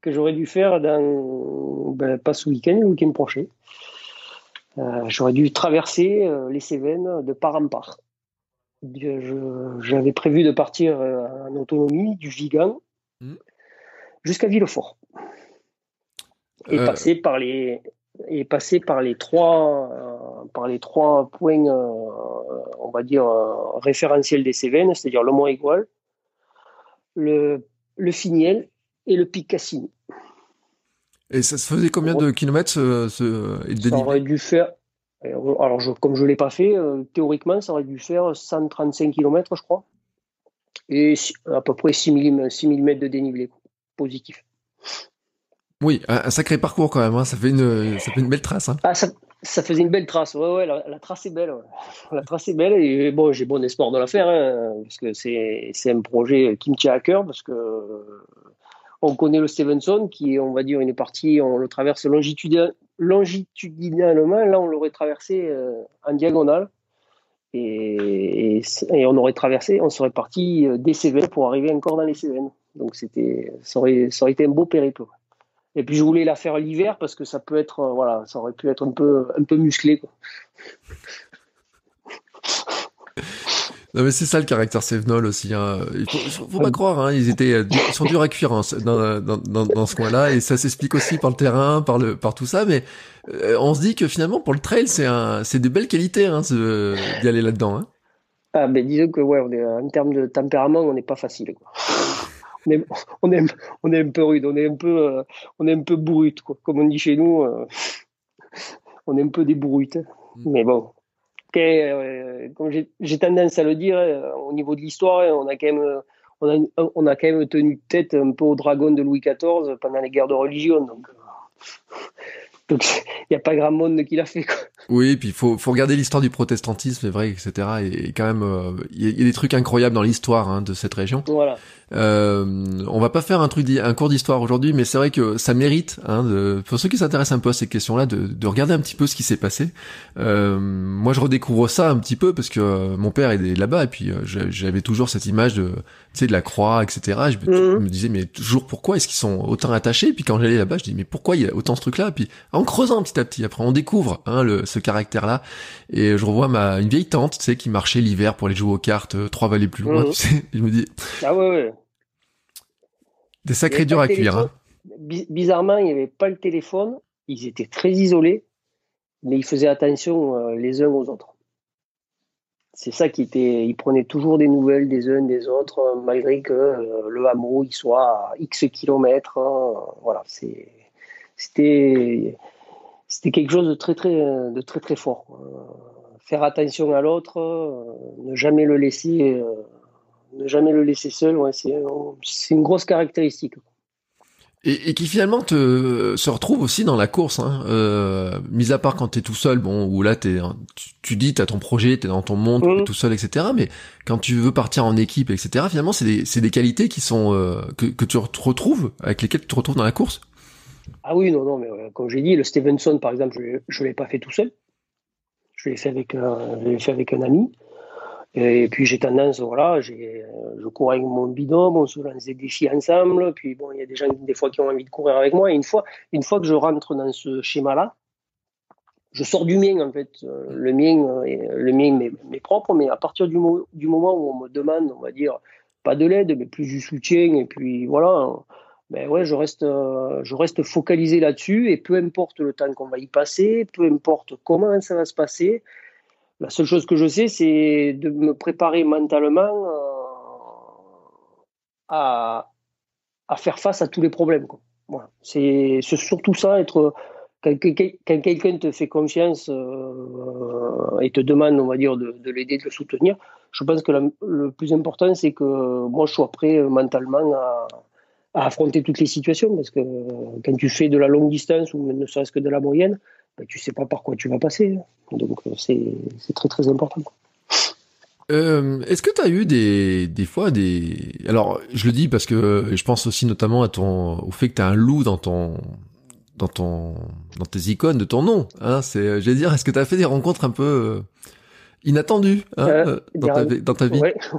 Speaker 2: que j'aurais dû faire dans, ben, pas ce week-end, le week-end prochain. Euh, j'aurais dû traverser euh, les Cévennes de part en part. J'avais prévu de partir euh, en autonomie du Vigan mmh. jusqu'à Villefort et passer par les et passer par les trois par les trois points on va dire référentiels des Cévennes, c'est-à-dire le Mont Égual, le le Finiel et le pic Cassini.
Speaker 3: Et ça se faisait combien de kilomètres ce,
Speaker 2: Ça aurait dû faire. Alors, comme je ne l'ai pas fait, euh, théoriquement, ça aurait dû faire 135 km, je crois. Et à peu près 6 mm, de dénivelé positif.
Speaker 3: Oui, un, sacré parcours quand même. Hein. Ça, fait une, ça fait une belle trace. Hein.
Speaker 2: Ah, ça, ça, faisait une belle trace. Ouais, ouais, la, trace est belle. La trace est belle. Et bon, j'ai bon espoir de la faire. Hein, parce que c'est un projet qui me tient à cœur. Parce que on connaît le Stevenson, qui est, on va dire, une partie, on le traverse longitudinalement. Là, on l'aurait traversé euh, en diagonale. Et, on aurait traversé, on serait parti euh, des Cévennes pour arriver encore dans les Cévennes. Donc, c'était, ça aurait, été un beau périple. Et puis, je voulais la faire l'hiver parce que ça peut être, euh, voilà, ça aurait pu être un peu, un peu musclé. [laughs]
Speaker 3: Non mais c'est ça le caractère Sévenol aussi. Hein. Il faut, faut, pas croire, hein. ils étaient, euh, ils sont durs à cuire hein, dans, dans, dans, dans, ce coin-là, et ça s'explique aussi par le terrain, par le, par tout ça. Mais euh, on se dit que finalement pour le trail, c'est un, c'est de belles qualités hein, d'y aller là-dedans.
Speaker 2: Ah ben disons que ouais, on est, en termes de tempérament, on n'est pas facile. Quoi. [laughs] On est, on est, on est un peu rude, on est un peu, euh, on est un peu quoi. Comme on dit chez nous, [laughs] on est un peu des bourrutes. Mm. Mais bon, euh, comme j'ai tendance à le dire, euh, au niveau de l'histoire, on a quand même on a, on a, quand même tenu tête un peu au dragon de Louis XIV pendant les guerres de religion. Donc, euh, [laughs] il n'y a pas grand monde qui l'a fait.
Speaker 3: Oui, puis il faut, faut regarder l'histoire du protestantisme, c'est vrai, etc. Et, quand même, il y, a des trucs incroyables dans l'histoire hein, de cette région.
Speaker 2: Voilà.
Speaker 3: Euh, on va pas faire un truc, un cours d'histoire aujourd'hui, mais c'est vrai que ça mérite, hein, de, pour ceux qui s'intéressent un peu à ces questions-là, de, de, regarder un petit peu ce qui s'est passé. Euh, moi, je redécouvre ça un petit peu parce que euh, mon père est là-bas et puis euh, j'avais toujours cette image de, tu sais, de la croix, etc. Je me, mhm. disais mais toujours pourquoi est-ce qu'ils sont autant attachés? Et puis quand j'allais là-bas, je dis mais pourquoi il y a autant ce truc-là? Et puis en creusant petit à petit, après on découvre hein, le, ce caractère-là. Et je revois ma une vieille tante, tu sais, qui marchait l'hiver pour aller jouer aux cartes trois vallées plus loin. Mhm. Tu sais, [laughs] je me dis
Speaker 2: ah ouais ouais
Speaker 3: des sacrés durs à cuire. Hein.
Speaker 2: Bizarrement, il n'y avait pas le téléphone. Ils étaient très isolés, mais ils faisaient attention euh, les uns aux autres. C'est ça qui était. Ils prenaient toujours des nouvelles des uns des autres, euh, malgré que euh, le hameau il soit à X kilomètres. Hein. voilà, c'était c'était quelque chose de très très de très très fort. Faire attention à l'autre, ne jamais le laisser ne jamais le laisser seul, ouais, c'est une grosse caractéristique.
Speaker 3: Et, et, qui finalement te se retrouve aussi dans la course, hein, euh, mis à part quand t'es tout seul, bon, où là t'es, tu, tu dis t'as ton projet, t'es dans ton monde, mmh. tout seul, etc. Mais quand tu veux partir en équipe, etc. Finalement, c'est des, c'est des qualités qui sont euh, que, que tu retrouves, avec lesquelles tu te retrouves dans la course?
Speaker 2: Ah oui, non, non, mais euh, comme j'ai dit, le Stevenson, par exemple, je, je l'ai pas fait tout seul. Je l'ai fait avec, l'ai fait avec un ami. Et puis j'ai tendance, voilà, j'ai, je cours avec mon bidon, on se lance des défis ensemble. Puis bon, il y a des gens des fois qui ont envie de courir avec moi. Et une fois, une fois que je rentre dans ce schéma-là, je sors du mien en fait. Euh, le mien, euh, le mien m'est, propre, mais à partir du, du, moment où on me demande, on va dire, pas de l'aide, mais plus du soutien, et puis voilà, ben ouais, je reste, euh, je reste focalisé là-dessus. Et peu importe le temps qu'on va y passer, peu importe comment ça va se passer, la seule chose que je sais, c'est de me préparer mentalement euh, à, à, faire face à tous les problèmes. Voilà. C'est surtout ça, être quand, quelqu'un te fait confiance euh, et te demande, on va dire, de, l'aider, de le soutenir, je pense que le plus important, c'est que moi, je sois prêt mentalement à, à, affronter toutes les situations, parce que quand tu fais de la longue distance ou ne serait-ce que de la moyenne, tu bah, tu sais pas par quoi tu vas passer. Donc euh, c'est très très important.
Speaker 3: Euh, est-ce que tu as eu des, des fois des... Alors, je le dis parce que je pense aussi notamment à ton, au fait que tu as un loup dans ton, dans ton, dans tes icônes de ton nom. Hein, c'est, je vais dire, est-ce que tu as fait des rencontres un peu euh, inattendues hein, dans, ta, dans, ta, vie?
Speaker 2: Oui, [laughs]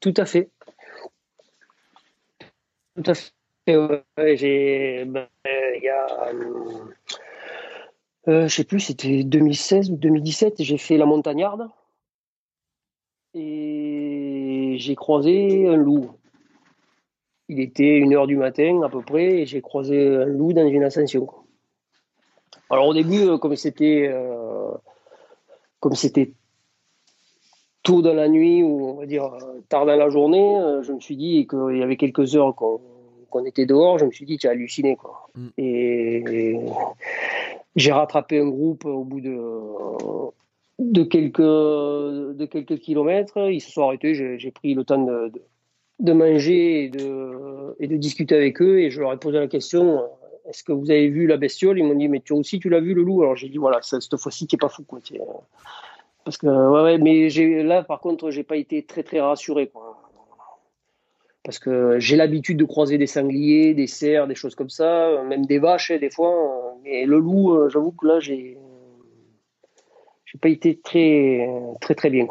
Speaker 2: tout à fait. Tout à fait. j'ai, ben, il y a, euh, je sais plus, c'était 2016 ou 2017, j'ai fait la montagnarde et j'ai croisé un loup. Il était une heure du matin à peu près et j'ai croisé un loup dans une ascension. Alors au début, euh, comme c'était euh, comme c'était tôt dans la nuit ou on va dire tard dans la journée, je me suis dit qu'il y avait quelques heures qu'on était dehors, je me suis dit tu as halluciné quoi. Mm. Et j'ai rattrapé un groupe au bout de, de, quelques, de quelques kilomètres. Ils se sont arrêtés. J'ai pris le temps de, de manger et de, et de discuter avec eux. Et je leur ai posé la question est-ce que vous avez vu la bestiole? Ils m'ont dit mais tu aussi, tu l'as vu le loup? Alors j'ai dit voilà, cette fois-ci, tu n'es pas fou. Quoi. Parce que, ouais, mais là, par contre, j'ai pas été très, très rassuré. Quoi parce que j'ai l'habitude de croiser des sangliers, des cerfs, des choses comme ça, même des vaches des fois. Mais le loup, euh, j'avoue que là, j'ai, j'ai pas été très, très, très bien.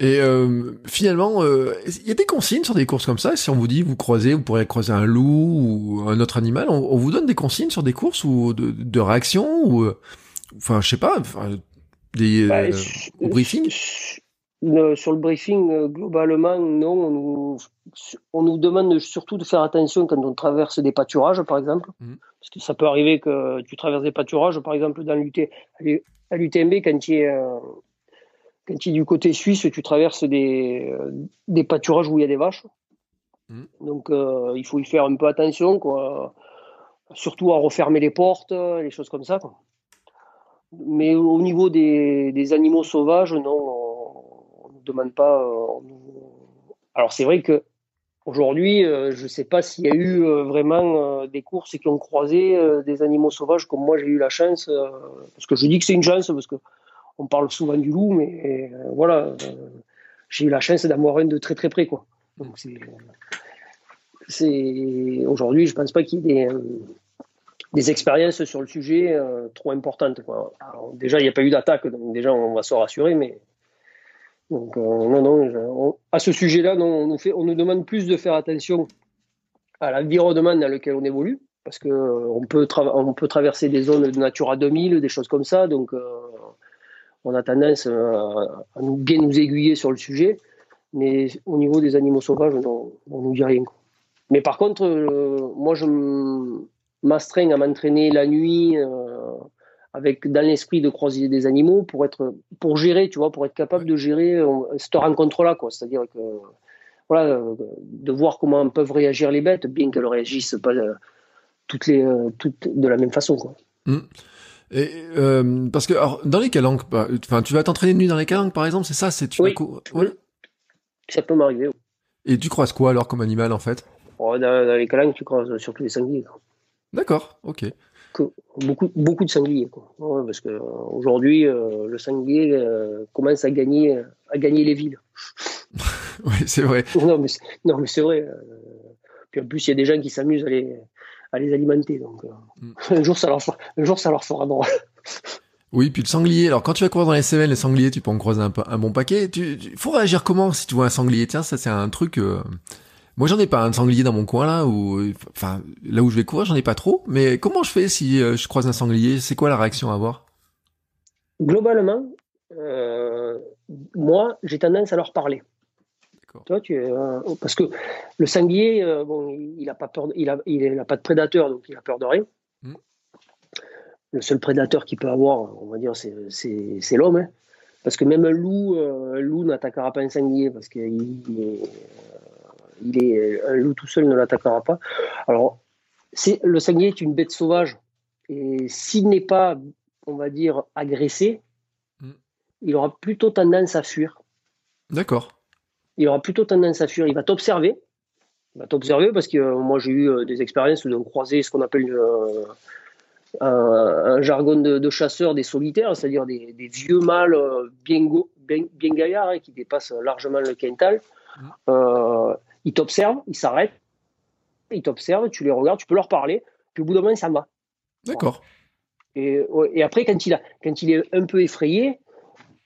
Speaker 3: Et euh, finalement, euh, il y a des consignes sur des courses comme ça? Si on vous dit vous croisez, vous pourrez croiser un loup ou un autre animal, on, vous donne des consignes sur des courses ou de, de réaction ou, enfin, je sais pas, des bah, au briefing?
Speaker 2: sur le briefing, euh, globalement, non. On nous, demande surtout de faire attention quand on traverse des pâturages, par exemple. Mhm. Parce que ça peut arriver que tu traverses des pâturages, par exemple, dans l'UT, à l'UTMB, quand tu es, euh, quand tu es du côté suisse, tu traverses des, euh, des pâturages où il y a des vaches. Mhm. Donc, il faut y faire un peu attention, quoi. Surtout à refermer les portes, les choses comme ça, Mais au niveau des, animaux sauvages, non demande pas. Euh, alors c'est vrai que Aujourd'hui, euh, je ne sais pas s'il y a eu euh, vraiment des courses qui ont croisé des animaux sauvages comme moi j'ai eu la chance. parce que je dis que c'est une chance parce que on parle souvent du loup, mais voilà, j'ai eu la chance d'avoir un de très très près quoi. Donc c'est aujourd'hui, je pense pas qu'il y ait des, des expériences sur le sujet trop importantes. déjà, il n'y a pas eu d'attaque, donc déjà on va se rassurer, mais donc, euh, à ce sujet-là, on nous, demande plus de faire attention à l'environnement dans lequel on évolue, parce qu'on euh, peut, traverser des zones de Natura 2000, des choses comme ça, donc euh, on a tendance à, nous, bien aiguiller sur le sujet, mais au niveau des animaux sauvages, on ne nous dit rien. Mais par contre, moi, je m'astreins à m'entraîner la nuit avec dans l'esprit de croiser des animaux pour être pour gérer tu vois pour être capable de gérer euh, cette rencontre là quoi c'est-à-dire que voilà de voir comment peuvent réagir les bêtes bien qu'elles réagissent pas euh, toutes les euh, toutes de la même façon quoi
Speaker 3: mmh. Et parce que alors, dans les calanques, bah, enfin, tu vas t'entraîner de nuit dans les calanques, par exemple, c'est ça, c'est tu
Speaker 2: oui. Ça peut m'arriver.
Speaker 3: Et tu croises quoi alors comme animal en fait?
Speaker 2: Oh, dans, les calanques, tu croises surtout les sangliers.
Speaker 3: D'accord, ok
Speaker 2: beaucoup, beaucoup de sangliers. Quoi. parce qu'aujourd'hui, euh, le sanglier euh, commence à gagner, à gagner les villes. [laughs]
Speaker 3: oui, c'est vrai. [laughs]
Speaker 2: Non, mais, non, mais c'est vrai. Euh. puis en plus, il y a des gens qui s'amusent à les, à les alimenter. Donc, mm. un, jour, ça leur un jour, ça leur fera droit. [laughs]
Speaker 3: Oui, puis le sanglier. Alors, quand tu vas courir dans les Cévennes, les sangliers, tu peux en croiser un, un bon paquet. Tu, faut réagir comment si tu vois un sanglier? Tiens, ça, c'est un truc. Moi, j'en ai pas un sanglier dans mon coin là, ou enfin là où je vais courir, j'en ai pas trop. Mais comment je fais si euh, je croise un sanglier? C'est quoi la réaction à avoir?
Speaker 2: Globalement, euh, moi, j'ai tendance à leur parler. Toi, tu, euh, parce que le sanglier, bon, il n'a pas peur, il a, il a pas de prédateur, donc il a peur de rien. Hmm. Le seul prédateur qu'il peut avoir, on va dire, c'est l'homme. Hein. Parce que même un loup, un loup n'attaquera pas un sanglier parce qu'il est il est, un loup tout seul ne l'attaquera pas. Alors, le sanglier est une bête sauvage. Et s'il n'est pas, on va dire, agressé, mm. il aura plutôt tendance à fuir.
Speaker 3: D'accord.
Speaker 2: Il aura plutôt tendance à fuir. Il va t'observer. Il va t'observer parce que euh, moi, j'ai eu euh, des expériences où on croisait ce qu'on appelle euh, un, jargon de, chasseur des solitaires, c'est-à-dire des, vieux mâles bien, bien, gaillards hein, qui dépassent largement le quintal. Mm ils t'observent, ils s'arrêtent, ils t'observent, tu les regardes, tu peux leur parler, puis au bout d'un moment, ça va.
Speaker 3: D'accord.
Speaker 2: Et, et, après, quand il, a, quand il est un peu effrayé,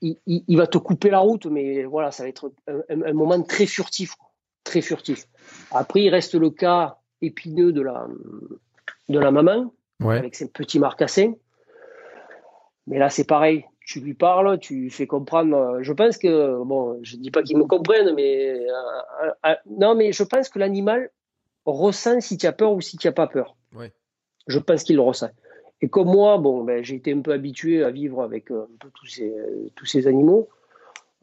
Speaker 2: il, il, va te couper la route, mais voilà, ça va être un, moment très furtif, très furtif. Après, il reste le cas épineux de la, de la maman, avec ses petits marcassins. Mais là, c'est pareil tu lui parles, tu fais comprendre. Euh, je pense que, bon, je ne dis pas qu'il me comprenne, mais euh, euh, non, mais je pense que l'animal ressent si tu as peur ou si tu n'as pas peur. Je pense qu'il le ressent. Et comme moi, bon, ben, j'ai été un peu habitué à vivre avec un peu tous ces, tous ces animaux.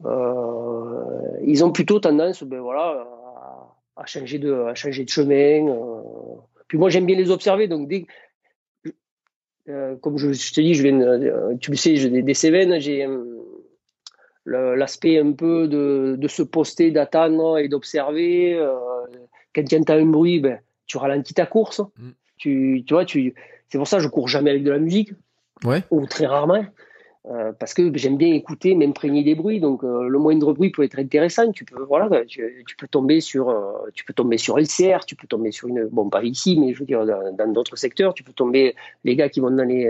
Speaker 2: ils ont plutôt tendance, ben voilà, à, changer de, à changer de chemin. Puis moi, j'aime bien les observer. Donc dès, euh, comme je, te dis, je viens, euh, tu le sais, j'ai des, des Cévennes, j'ai euh, l'aspect un peu de, de se poster, d'attendre et d'observer. quand tu entends un bruit, ben, tu ralentis ta course. Mm. Tu, tu vois, tu, c'est pour ça que je cours jamais avec de la musique,
Speaker 3: ouais.
Speaker 2: ou très rarement. Euh, parce que j'aime bien écouter, m'imprégner des bruits. Donc euh, le moindre bruit peut être intéressant. Tu peux voilà, bah, tu, peux tomber sur euh, tu peux tomber sur LCR, tu peux tomber sur une bon pas ici, mais je veux dire dans d'autres secteurs, tu peux tomber les gars qui vont dans les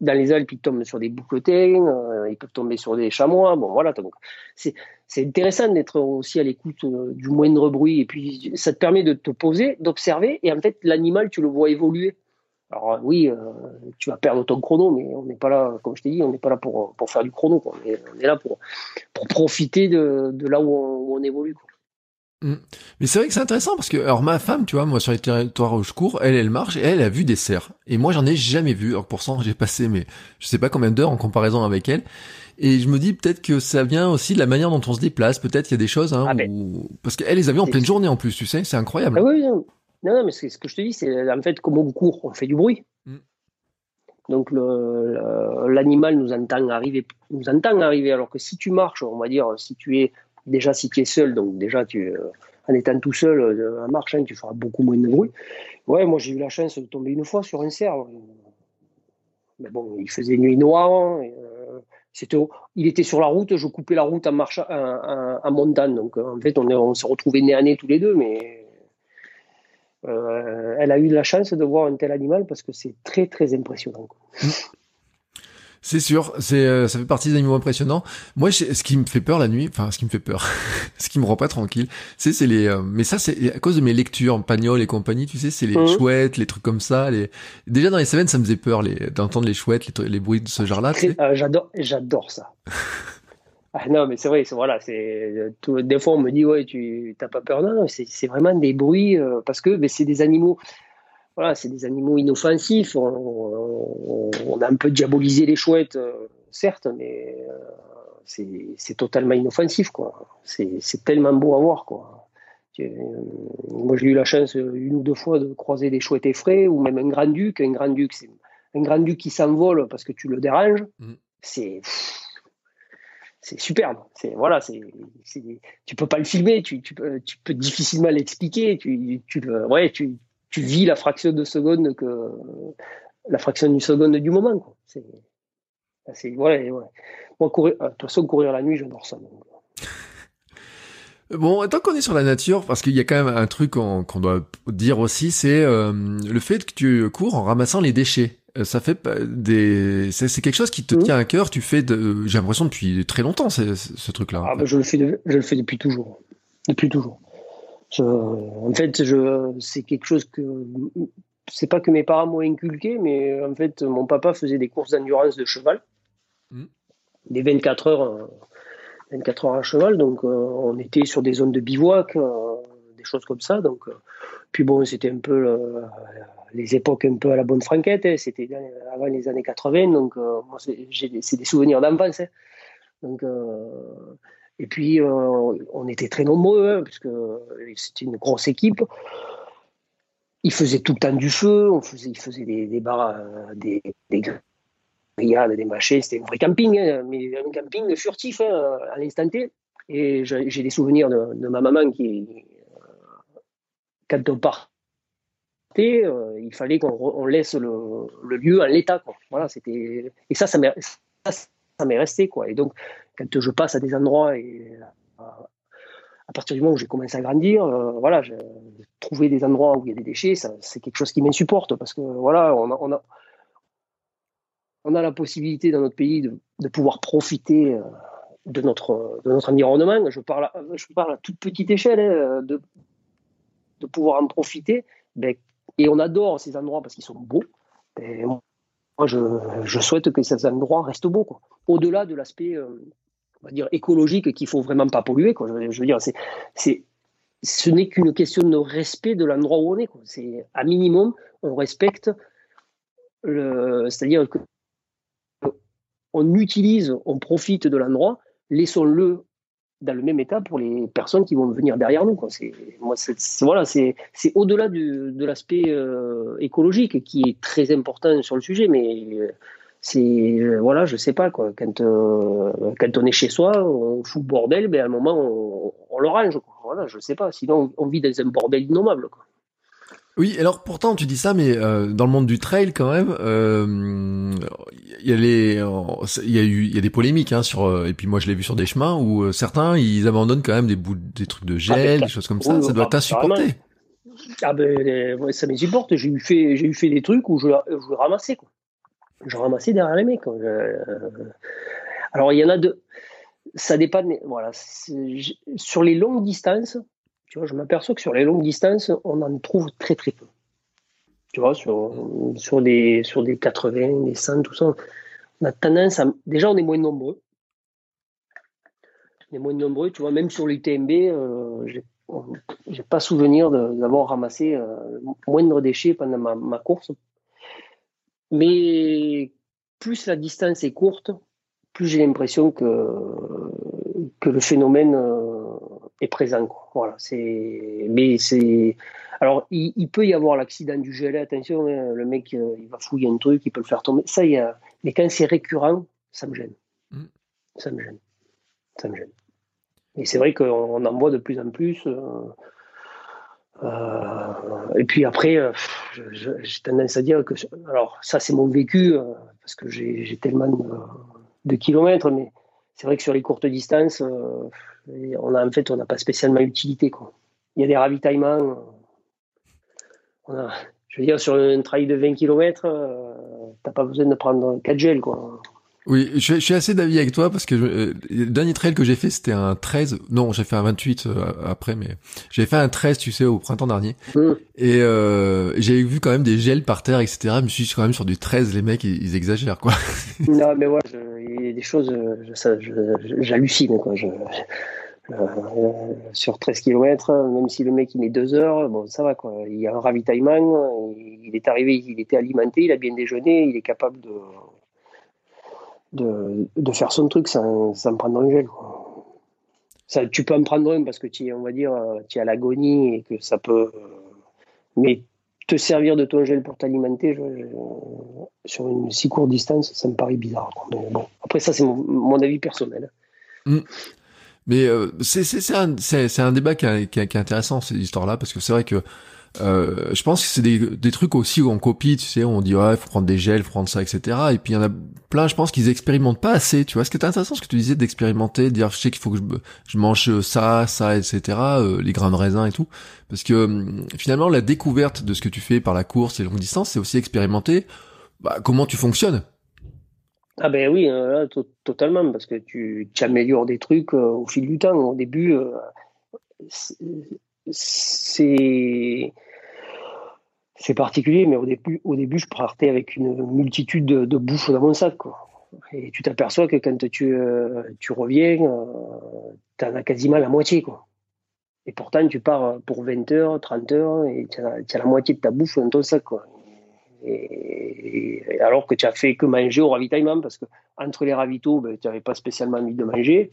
Speaker 2: dans les Alpes, ils tombent sur des bouquetins, ils peuvent tomber sur des chamois. Bon voilà, donc c'est c'est intéressant d'être aussi à l'écoute du moindre bruit et puis ça te permet de te poser, d'observer et en fait l'animal tu le vois évoluer. Alors oui, euh, tu vas perdre ton chrono, mais on n'est pas là, comme je t'ai dit, on n'est pas là pour, pour faire du chrono. Quoi. On, est, là pour, pour profiter de, de là où on, évolue. Quoi.
Speaker 3: Mm. Mais c'est vrai que c'est intéressant parce que, alors ma femme, tu vois, moi sur les territoires où je cours, elle, elle marche et elle a vu des cerfs. Et moi, j'en ai jamais vu. Alors pourtant, j'ai passé, mais je sais pas combien d'heures en comparaison avec elle. Et je me dis peut-être que ça vient aussi de la manière dont on se déplace. Peut-être qu'il y a des choses, hein, ah ben. parce qu'elle les a vues en pleine journée en plus, tu sais, c'est incroyable.
Speaker 2: Ah oui, non, non, mais ce que je te dis, c'est en fait, comme on court, on fait du bruit. Mm. Donc l'animal nous entend arriver, nous entend arriver. Alors que si tu marches, on va dire, si tu es déjà si tu es seul, donc déjà tu, en étant tout seul en marche, tu feras beaucoup moins de bruit. Ouais, moi j'ai eu la chance de tomber une fois sur un cerf. Mais bon, il faisait nuit noire. c'était, il était sur la route, je coupais la route en, marche, en, montagne. Donc en fait, on, on se retrouvait nez à nez tous les deux, mais elle a eu de la chance de voir un tel animal parce que c'est très très impressionnant.
Speaker 3: C'est sûr, c'est euh, ça fait partie des animaux impressionnants. Moi, ce qui me fait peur la nuit, enfin ce qui me fait peur, [laughs] ce qui me rend pas tranquille, c'est c'est les. Euh, mais ça, c'est à cause de mes lectures, Pagnol et compagnie, tu sais, c'est les mmh. chouettes, les trucs comme ça. Les... Déjà dans les semaines, ça me faisait peur les d'entendre les chouettes, les, les bruits de ce genre-là.
Speaker 2: Euh, j'adore, j'adore ça. [laughs] ah, non, mais c'est vrai, voilà, c'est des fois on me dit ouais, tu t'as pas peur Non, non c'est vraiment des bruits parce que c'est des animaux voilà, c'est des animaux inoffensifs. On, a un peu diabolisé les chouettes, euh, certes, mais euh, c'est totalement inoffensif, quoi. C'est tellement beau à voir, quoi. Euh, moi, j'ai eu la chance une ou deux fois de croiser des chouettes effraies ou même un grand-duc. Un grand-duc, c'est un grand-duc qui s'envole parce que tu le déranges. Mm. C'est c'est superbe. C'est voilà, c'est tu peux pas le filmer, tu, peux, difficilement l'expliquer. Tu, tu tu, vis la fraction de seconde que la fraction d'une seconde du moment. C'est, voilà, Moi, courir, de toute façon, courir la nuit, j'adore ça.
Speaker 3: Bon, tant qu'on est sur la nature, parce qu'il y a quand même un truc qu'on, doit dire aussi, c'est euh, le fait que tu cours en ramassant les déchets. Euh, ça fait des, c'est, quelque chose qui te mmh. tient à cœur. Tu fais, de, j'ai l'impression depuis très longtemps, ce truc-là.
Speaker 2: Ah, ben, je le fais, je le fais depuis toujours, depuis toujours en fait, je, c'est quelque chose que c'est pas que mes parents m'ont inculqué, mais en fait, mon papa faisait des courses d'endurance de cheval, mmh. des 24 heures, 24 heures à cheval. Donc, euh, on était sur des zones de bivouac, euh, des choses comme ça. Donc, euh, puis bon, c'était un peu les époques un peu à la bonne franquette. Hein. c'était avant les années 80, donc moi, c'est, des souvenirs d'enfance. Hein. Donc et puis, euh, on était très nombreux, hein, puisque c'était une grosse équipe. Ils faisaient tout le temps du feu, on faisait, ils faisaient des, des, bars, euh, des, des grillades, des machins. C'était un vrai camping, hein, mais un camping furtif hein, à l'instant T. Et j'ai des souvenirs de, ma maman qui, euh, quand on partait, il fallait qu'on laisse le, lieu en l'état. Voilà, et ça, ça m'est resté quoi. Et donc, quand je passe à des endroits et à partir du moment où j'ai commencé à grandir, euh, voilà, trouver des endroits où il y a des déchets, c'est quelque chose qui m'insupporte parce que voilà, on a, on a, on a la possibilité dans notre pays de, de pouvoir profiter euh, de notre, de notre environnement. Je parle, à, je parle à toute petite échelle hein, de, de pouvoir en profiter. Ben, et on adore ces endroits parce qu'ils sont beaux. Moi, je, souhaite que ces endroits restent beaux. Au-delà de l'aspect euh, on va dire écologique qu'il faut vraiment pas polluer. Je, veux dire, c'est, c'est, ce n'est qu'une question de respect de l'endroit où on est. Quoi. C'est à minimum, on respecte, c'est-à-dire que on utilise, on profite de l'endroit, laissons-le dans le même état pour les personnes qui vont venir derrière nous. C'est, voilà, au-delà de l'aspect euh, écologique qui est très important sur le sujet, mais c'est euh, voilà je sais pas quoi quand euh, quand on est chez soi on fout le bordel mais à un moment on, le range voilà je sais pas sinon on vit dans un bordel innommable.
Speaker 3: Oui, alors pourtant tu dis ça, mais euh, dans le monde du trail quand même, il y a les, il y a eu, il y a des polémiques hein, sur, et puis moi je l'ai vu sur des chemins où certains ils abandonnent quand même des bouts, des trucs de gel, ah, des choses comme ça. ça doit t'insupporter.
Speaker 2: Ah ben ça m'insupporte. J'ai eu fait, j'ai eu fait des trucs où je, je ramassais quoi je ramassais derrière les mecs. Euh, alors, il y en a deux. Ça dépend. Voilà. Sur les longues distances, tu vois, je m'aperçois que sur les longues distances, on en trouve très très peu. Tu vois, sur, sur, des, sur des 80, des 100, tout ça, on a tendance à. Déjà, on est moins nombreux. On est moins nombreux, tu vois, même sur l'UTMB, euh, j'ai pas souvenir d'avoir ramassé euh, moindre déchets pendant ma course mais plus la distance est courte, plus j'ai l'impression que, que le phénomène euh, est présent. Voilà, c'est, mais c'est, alors il, peut y avoir l'accident du gelé. Attention, hein, le mec euh, il va fouiller un truc, il peut le faire tomber. Ça, il y a. Mais quand c'est récurrent, ça me gêne. Mm. Ça me gêne. Ça me gêne. Et c'est vrai qu'on en voit de plus en plus. Euh, et puis après, j'ai tendance à dire que, alors ça c'est mon vécu, parce que j'ai tellement de, kilomètres, mais c'est vrai que sur les courtes distances, on a, en fait, on n'a pas spécialement utilité. Quoi. Il y a des ravitaillements. On a, je veux dire, sur un trail de 20 km, tu n'as pas besoin de prendre 4 gels. Quoi.
Speaker 3: Oui, je, suis assez d'avis avec toi parce que euh, le dernier trail que j'ai fait, c'était un 13. Non, j'ai fait un 28 euh, après, mais j'ai fait un 13, tu sais, au printemps dernier. Mmh. Et euh, j'ai vu quand même des gels par terre, etc. Je me suis dit, quand même sur du 13, les mecs, ils, exagèrent, quoi.
Speaker 2: non, mais ouais, des choses, j'hallucine, quoi. Je, sur 13 km, même si le mec il met deux heures, bon ça va quoi. Il y a un ravitaillement, il est arrivé, il était alimenté, il a bien déjeuné, il est capable de, faire son truc sans, prendre un gel. Ça, tu peux en prendre un parce que tu on va dire, tu à l'agonie et que ça peut. Mais te servir de ton gel pour t'alimenter sur une si courte distance, ça me paraît bizarre. bon, après, ça, c'est mon, avis personnel.
Speaker 3: Mm. Mais euh, c'est un, un, débat qui, qui est intéressant, cette histoire-là, parce que c'est vrai que euh, je pense que c'est des, des, trucs aussi où on copie, tu sais, on dit ouais, faut prendre des gels, faut prendre ça, etc. Et puis il y en a plein, je pense qu'ils expérimentent pas assez, tu vois. Ce qui est intéressant, ce que tu disais d'expérimenter, de dire je sais qu'il faut que je, je, mange ça, ça, etc. Euh, les grains de raisin et tout, parce que hum, finalement la découverte de ce que tu fais par la course et longue distance, c'est aussi expérimenter bah, comment tu fonctionnes.
Speaker 2: Ah ben oui, euh, totalement, parce que tu, tu améliores des trucs au fil du temps. Au début, c'est c'est particulier, mais au début, au début, je partais avec une multitude de, de bouffe dans mon sac. Quoi. Et tu t'aperçois que quand tu, euh, reviens, euh, tu en as quasiment la moitié. Quoi. Et pourtant, tu pars pour 20 heures, 30 heures, et tu as, la moitié de ta bouffe dans ton sac. Et, alors que tu as fait que manger au ravitaillement, parce que entre les ravitaux, ben, tu n'avais pas spécialement envie de manger.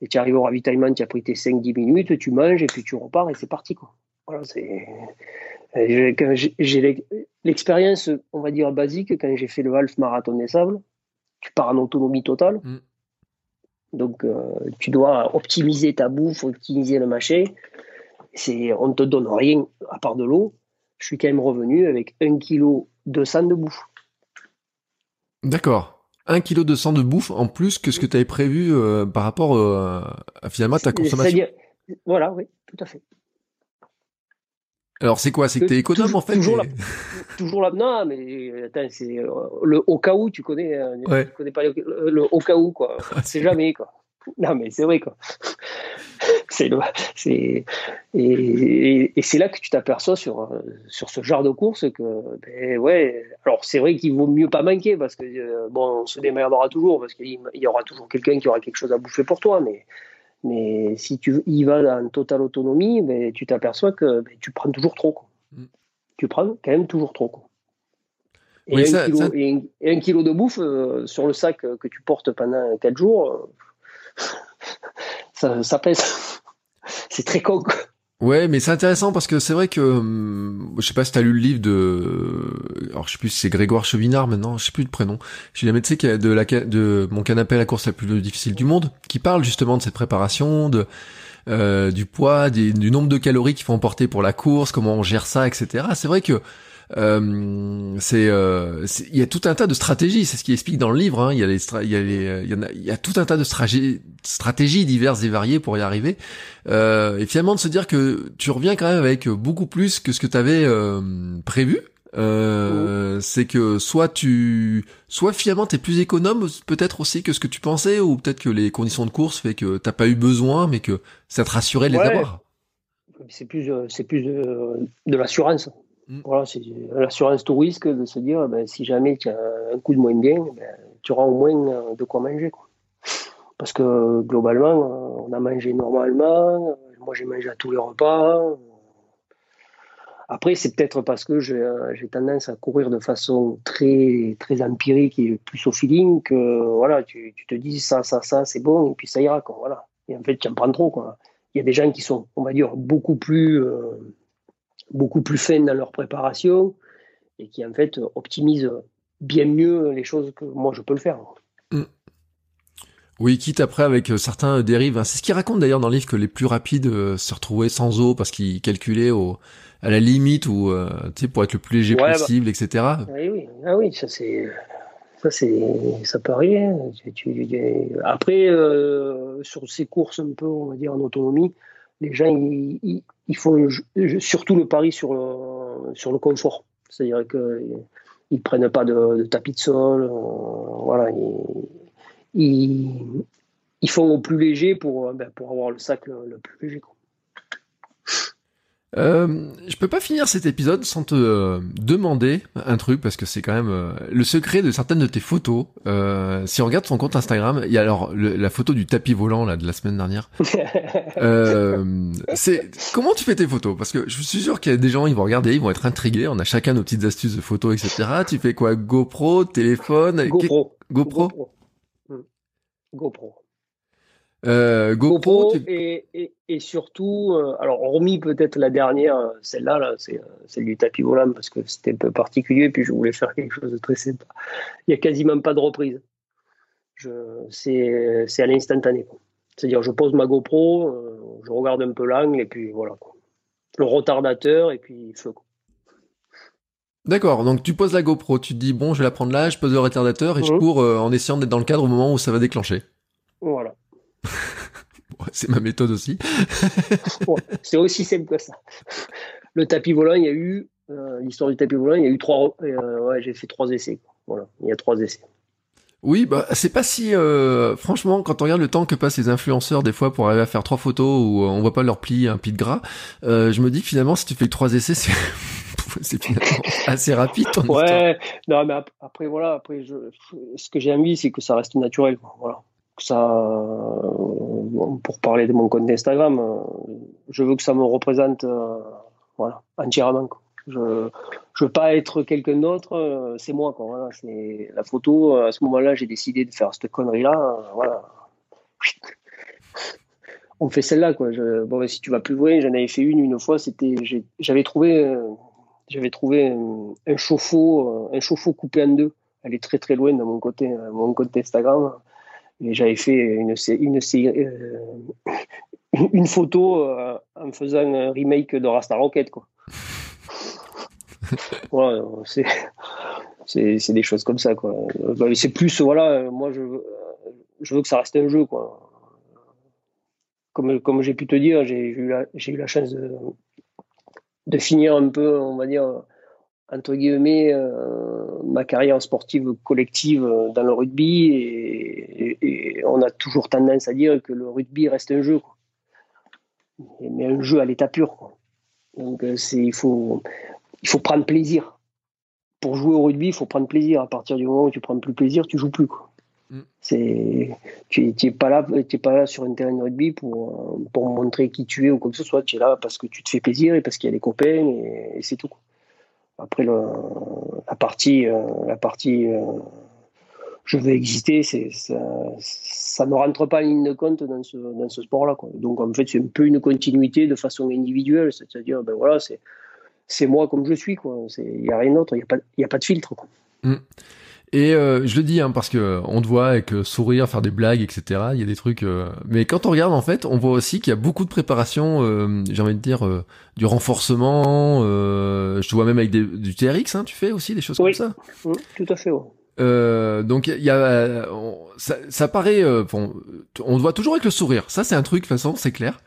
Speaker 2: Et tu arrives au ravitaillement, tu as pris tes 5-10 minutes, tu manges et puis tu repars et c'est parti. Quoi. Voilà, c'est. Euh, j'ai l'expérience, on va dire, basique quand j'ai fait le half marathon des sables. Tu pars en autonomie totale. Mm. Donc, euh, tu dois optimiser ta bouffe, optimiser le machin. C'est, on ne te donne rien à part de l'eau. Je suis quand même revenu avec 1 kg de sang de bouffe.
Speaker 3: D'accord. 1 kg de sang de bouffe en plus que ce que tu avais prévu euh, par rapport à finalement ta consommation.
Speaker 2: Voilà, oui, tout à fait.
Speaker 3: Alors c'est quoi? C'est que t'es économe en fait
Speaker 2: Toujours là, [laughs] toujours là. Non, mais attends, c'est euh, le au cas où tu connais. Euh, tu connais pas le, au cas où quoi. [laughs] c'est jamais quoi. [laughs] Non mais c'est vrai quoi. [laughs] c'est et, et, c'est là que tu t'aperçois sur euh, sur ce genre de course que ben ouais. Alors c'est vrai qu'il vaut mieux pas manquer parce que bon on se démerdera toujours parce qu'il y aura toujours quelqu'un qui aura quelque chose à bouffer pour toi mais mais si tu y vas en totale autonomie, ben, tu t'aperçois que ben, tu prends toujours trop. Mm. Tu prends quand même toujours trop. Et, un kilo, de bouffe euh, sur le sac que tu portes pendant 4 jours, euh, [laughs] ça, pèse. C'est très con.
Speaker 3: Ouais, mais c'est intéressant parce que c'est vrai que hum, je sais pas si t'as lu le livre de alors je sais plus si c'est Grégoire Chevinard maintenant, je sais plus le prénom. Je jamais tu sais de la de mon canapé à la course la plus difficile du monde qui parle justement de cette préparation de euh, du poids, du nombre de calories qu'il faut emporter pour la course, comment on gère ça, etc. C'est vrai que euh, c'est euh, il y a tout un tas de stratégies c'est ce qui explique dans le livre hein. il y a les il y a les il y, en a, il y a tout un tas de stratégies diverses et variées pour y arriver. Euh, et finalement de se dire que tu reviens quand même avec beaucoup plus que ce que tu avais euh, prévu euh, c'est que soit tu soit finalement t'es plus économe peut-être aussi que ce que tu pensais ou peut-être que les conditions de course fait que t'as pas eu besoin mais que ça te rassurait de les avoir.
Speaker 2: C'est plus c'est plus de, de l'assurance Mm. Voilà, c'est l'assurance tout risque de se dire ben, si jamais tu as un coup de moins bien, ben, tu auras au moins euh, de quoi manger. Quoi. Parce que globalement, euh, on a mangé normalement, moi j'ai mangé à tous les repas. Après, c'est peut-être parce que j'ai tendance à courir de façon très, très empirique et plus au feeling que voilà, tu, tu te dis ça, ça, ça, c'est bon, et puis ça ira. Quoi, voilà. Et en fait, tu en prends trop. Il y a des gens qui sont, on va dire, beaucoup plus. Euh, beaucoup plus fins dans leur préparation et qui en fait optimisent bien mieux les choses que moi je peux le faire. Mm.
Speaker 3: Oui, quitte après avec certains dérives. Hein. C'est ce qu'il raconte d'ailleurs dans le livre que les plus rapides se retrouvaient sans eau parce qu'ils calculaient au, à la limite ou pour être le plus léger
Speaker 2: Ouais, bah.
Speaker 3: possible, etc.
Speaker 2: Oui, oui, ah oui, ça c'est, ça c'est, ça peut arriver. Après, euh, sur ces courses un peu, on va dire en autonomie, les gens ils, ils, ils font surtout le pari sur le, sur le confort. C'est-à-dire que ils prennent pas de, tapis de sol, euh, voilà, ils, font au plus léger pour, ben, avoir le sac le, plus léger.
Speaker 3: Euh, je peux pas finir cet épisode sans te euh, demander un truc parce que c'est quand même euh, le secret de certaines de tes photos. Euh, si on regarde ton compte Instagram, il y a alors le- la photo du tapis volant là de la semaine dernière. [laughs] Euh, c'est comment tu fais tes photos? Parce que je suis sûr qu'il y a des gens ils vont regarder, ils vont être intrigués. On a chacun nos petites astuces de photos, etc. Tu fais quoi? GoPro, téléphone,
Speaker 2: GoPro.
Speaker 3: GoPro,
Speaker 2: GoPro. Mm. GoPro.
Speaker 3: Euh, GoPro.
Speaker 2: GoPro
Speaker 3: tu-
Speaker 2: et, et, et surtout, euh, alors hormis peut-être la dernière, euh, celle-là, là, c'est celle du tapis volant parce que c'était un peu particulier, puis je voulais faire quelque chose de très sympa. Il y a quasiment pas de reprise. C'est, à l'instantané. C'est-à-dire, je pose ma GoPro, euh, je regarde un peu l'angle et puis voilà. quoi. Le retardateur et puis feu.
Speaker 3: D'accord, donc tu poses la GoPro, tu te dis bon, je vais la prendre là, je pose le retardateur et je
Speaker 2: Mhm.
Speaker 3: cours en essayant d'être dans le cadre au moment où ça va déclencher.
Speaker 2: Voilà.
Speaker 3: C'est ma méthode aussi. [laughs]
Speaker 2: C'est aussi simple que ça. Le tapis volant, il y a eu, euh, l'histoire du tapis volant, il y a eu trois, euh, ouais, j'ai fait trois essais. quoi. Voilà, il y a trois essais.
Speaker 3: Oui, bah c'est pas si euh, franchement quand on regarde le temps que passent les influenceurs des fois pour arriver à faire trois photos où on voit pas leur pli un pli de gras, euh, je me dis que finalement si tu fais que trois essais c'est [laughs] c'est finalement assez rapide ton histoire.
Speaker 2: Ouais, non, mais ap- après, voilà, après, je, ce que j'ai envie, c'est que ça reste naturel. Voilà. Ça, euh, pour parler de mon compte Instagram, euh, je veux que ça me représente euh, voilà, entièrement. quoi. Je je veux pas être quelqu'un d'autre, c'est moi. Quoi, c'est la photo. À ce moment-là, j'ai décidé de faire cette connerie-là. voilà. [laughs] On fait celle-là. Quoi. Bon, si tu vas plus loin, j'en avais fait une une fois. C'était, j'avais trouvé. j'avais trouvé un, un chauffe-eau, un coupé en deux. Elle est très très loin dans mon côté, mon compte Instagram. Et j'avais fait une, une, euh, une photo euh, en faisant un remake de Rasta Rocket, quoi. [laughs] voilà, c'est, c'est, des choses comme ça, quoi. Bah, C'est plus, voilà, moi je, veux- je veux que ça reste un jeu, quoi. Comme, comme j'ai pu te dire, j'ai eu la, j'ai eu la chance de, de finir un peu, on va dire, entre guillemets, euh, ma carrière sportive collective euh, dans le rugby et, et- et on a toujours tendance à dire que le rugby reste un jeu, quoi. Mais un jeu à l'état pur. quoi. Donc euh, c'est il faut il faut prendre plaisir. Pour jouer au rugby, il faut prendre plaisir. À partir du moment où tu prends plus plaisir, tu joues plus. Quoi.
Speaker 3: Mm.
Speaker 2: C'est tu tu es pas là tu es pas là sur un terrain de rugby pour pour montrer qui tu es ou quoi que ce soit. Tu es là parce que tu te fais plaisir et parce qu'il y a des copains et, et c'est tout. quoi. Après la partie, euh, la partie, euh, je veux exister, ça, ça ne rentre pas en ligne de compte dans ce dans ce sport-là. Donc en fait, c'est un peu une continuité de façon individuelle, c'est-à-dire ben voilà, c'est moi comme je suis il y a rien d'autre, il y a pas de filtre. Quoi.
Speaker 3: Et euh, je le dis hein, parce que on te voit avec euh, sourire, faire des blagues, etc. Il y a des trucs. euh, Mais quand on regarde en fait, on voit aussi qu'il y a beaucoup de préparation. euh, J'ai envie de dire euh, du renforcement. euh, je te vois même avec des, du TRX. Hein, tu fais aussi des choses
Speaker 2: Oui.
Speaker 3: comme ça.
Speaker 2: Hum, tout à fait.
Speaker 3: Euh, donc il y a, on- ça, ça paraît, euh, bon, on te voit toujours avec le sourire. Ça c'est un truc de toute façon, c'est clair.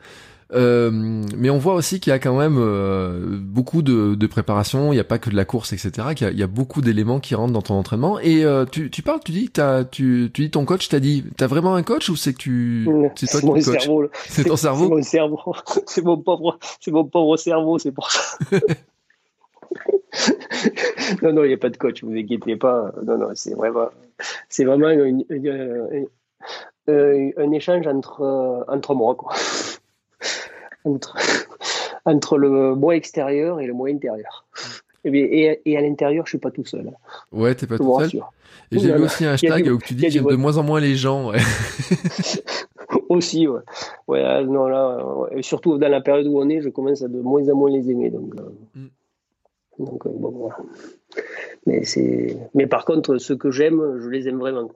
Speaker 3: Euh, mais on voit aussi qu'il y a quand même euh, beaucoup de, de préparation. Il n'y a pas que de la course, etc. Qu'il y a, il y a beaucoup d'éléments qui rentrent dans ton entraînement. Et euh, tu, tu parles, tu dis, t'as, tu, tu dis ton coach t'a dit, t'as vraiment un coach ou c'est que tu, c'est toi
Speaker 2: mon
Speaker 3: coach?
Speaker 2: cerveau.
Speaker 3: C'est ton
Speaker 2: C'est
Speaker 3: cerveau?
Speaker 2: mon cerveau. [laughs] C'est mon pauvre, c'est mon pauvre cerveau, c'est pour ça. [laughs] [laughs] non, non, il n'y a pas de coach, vous inquiétez pas. Non, non, c'est vraiment, c'est vraiment une- une- une- un échange entre, entre moi, quoi. Entre, [laughs] entre le moi extérieur et le moi intérieur. Et, bien, et, et à l'intérieur, je suis pas tout seul.
Speaker 3: Ouais, t'es pas
Speaker 2: je
Speaker 3: tout seul.
Speaker 2: rassure.
Speaker 3: Et j'ai vu aussi un hashtag
Speaker 2: du-
Speaker 3: où tu dis
Speaker 2: y a
Speaker 3: que
Speaker 2: du
Speaker 3: j'aime de moins en moins les gens. ouais. [laughs]
Speaker 2: Aussi, ouais. ouais ah, non, là, ouais. Et surtout dans la période où on est, je commence à de moins en moins les aimer. Donc, euh,
Speaker 3: Mm.
Speaker 2: donc euh, bon, voilà. Mais. Mais par contre, ceux que j'aime, je les aime vraiment.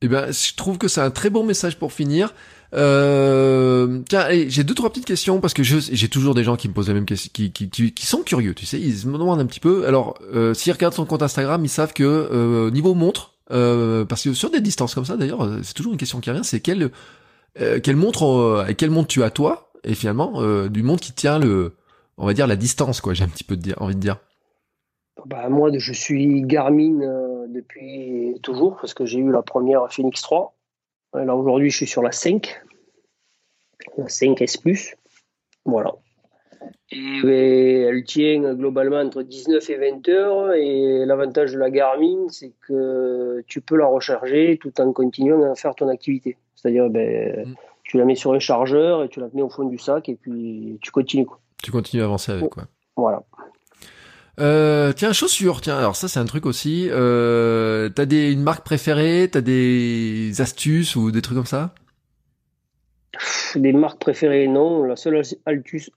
Speaker 3: Eh ben, je trouve que c'est un très bon message pour finir. Euh, tiens, j'ai deux trois petites questions parce que j'ai toujours des gens qui me posent la même question, qui, qui, qui, qui sont curieux, tu sais, ils me demandent un petit peu. Alors, euh, s'ils regardent son compte Instagram, ils savent que euh, niveau montre, euh, parce que sur des distances comme ça, d'ailleurs, euh, c'est toujours une question qui revient, c'est quelle euh, quelle montre, quelle montre tu as toi, et finalement du montre qui tient le, on va dire la distance, quoi. J'ai un petit peu de envie de dire.
Speaker 2: Bah, moi, je suis Garmin depuis toujours parce que j'ai eu la première Phoenix 3. Et Là, aujourd'hui, je suis sur la 5, la 5S Plus. Voilà. Et ben, elle tient globalement entre 19 et 20 heures. Et l'avantage de la Garmin, c'est que tu peux la recharger tout en continuant à faire ton activité. C'est-à-dire, ben,
Speaker 3: Mm.
Speaker 2: tu la mets sur un chargeur et tu la mets au fond du sac et puis tu continues. Quoi.
Speaker 3: Tu continues à avancer avec, quoi.
Speaker 2: Voilà.
Speaker 3: Euh, tiens, chaussures, tiens, alors ça c'est un truc aussi. Euh, t'as des une marque préférée, t'as des astuces ou des trucs comme ça?
Speaker 2: Des marques préférées, non. La seule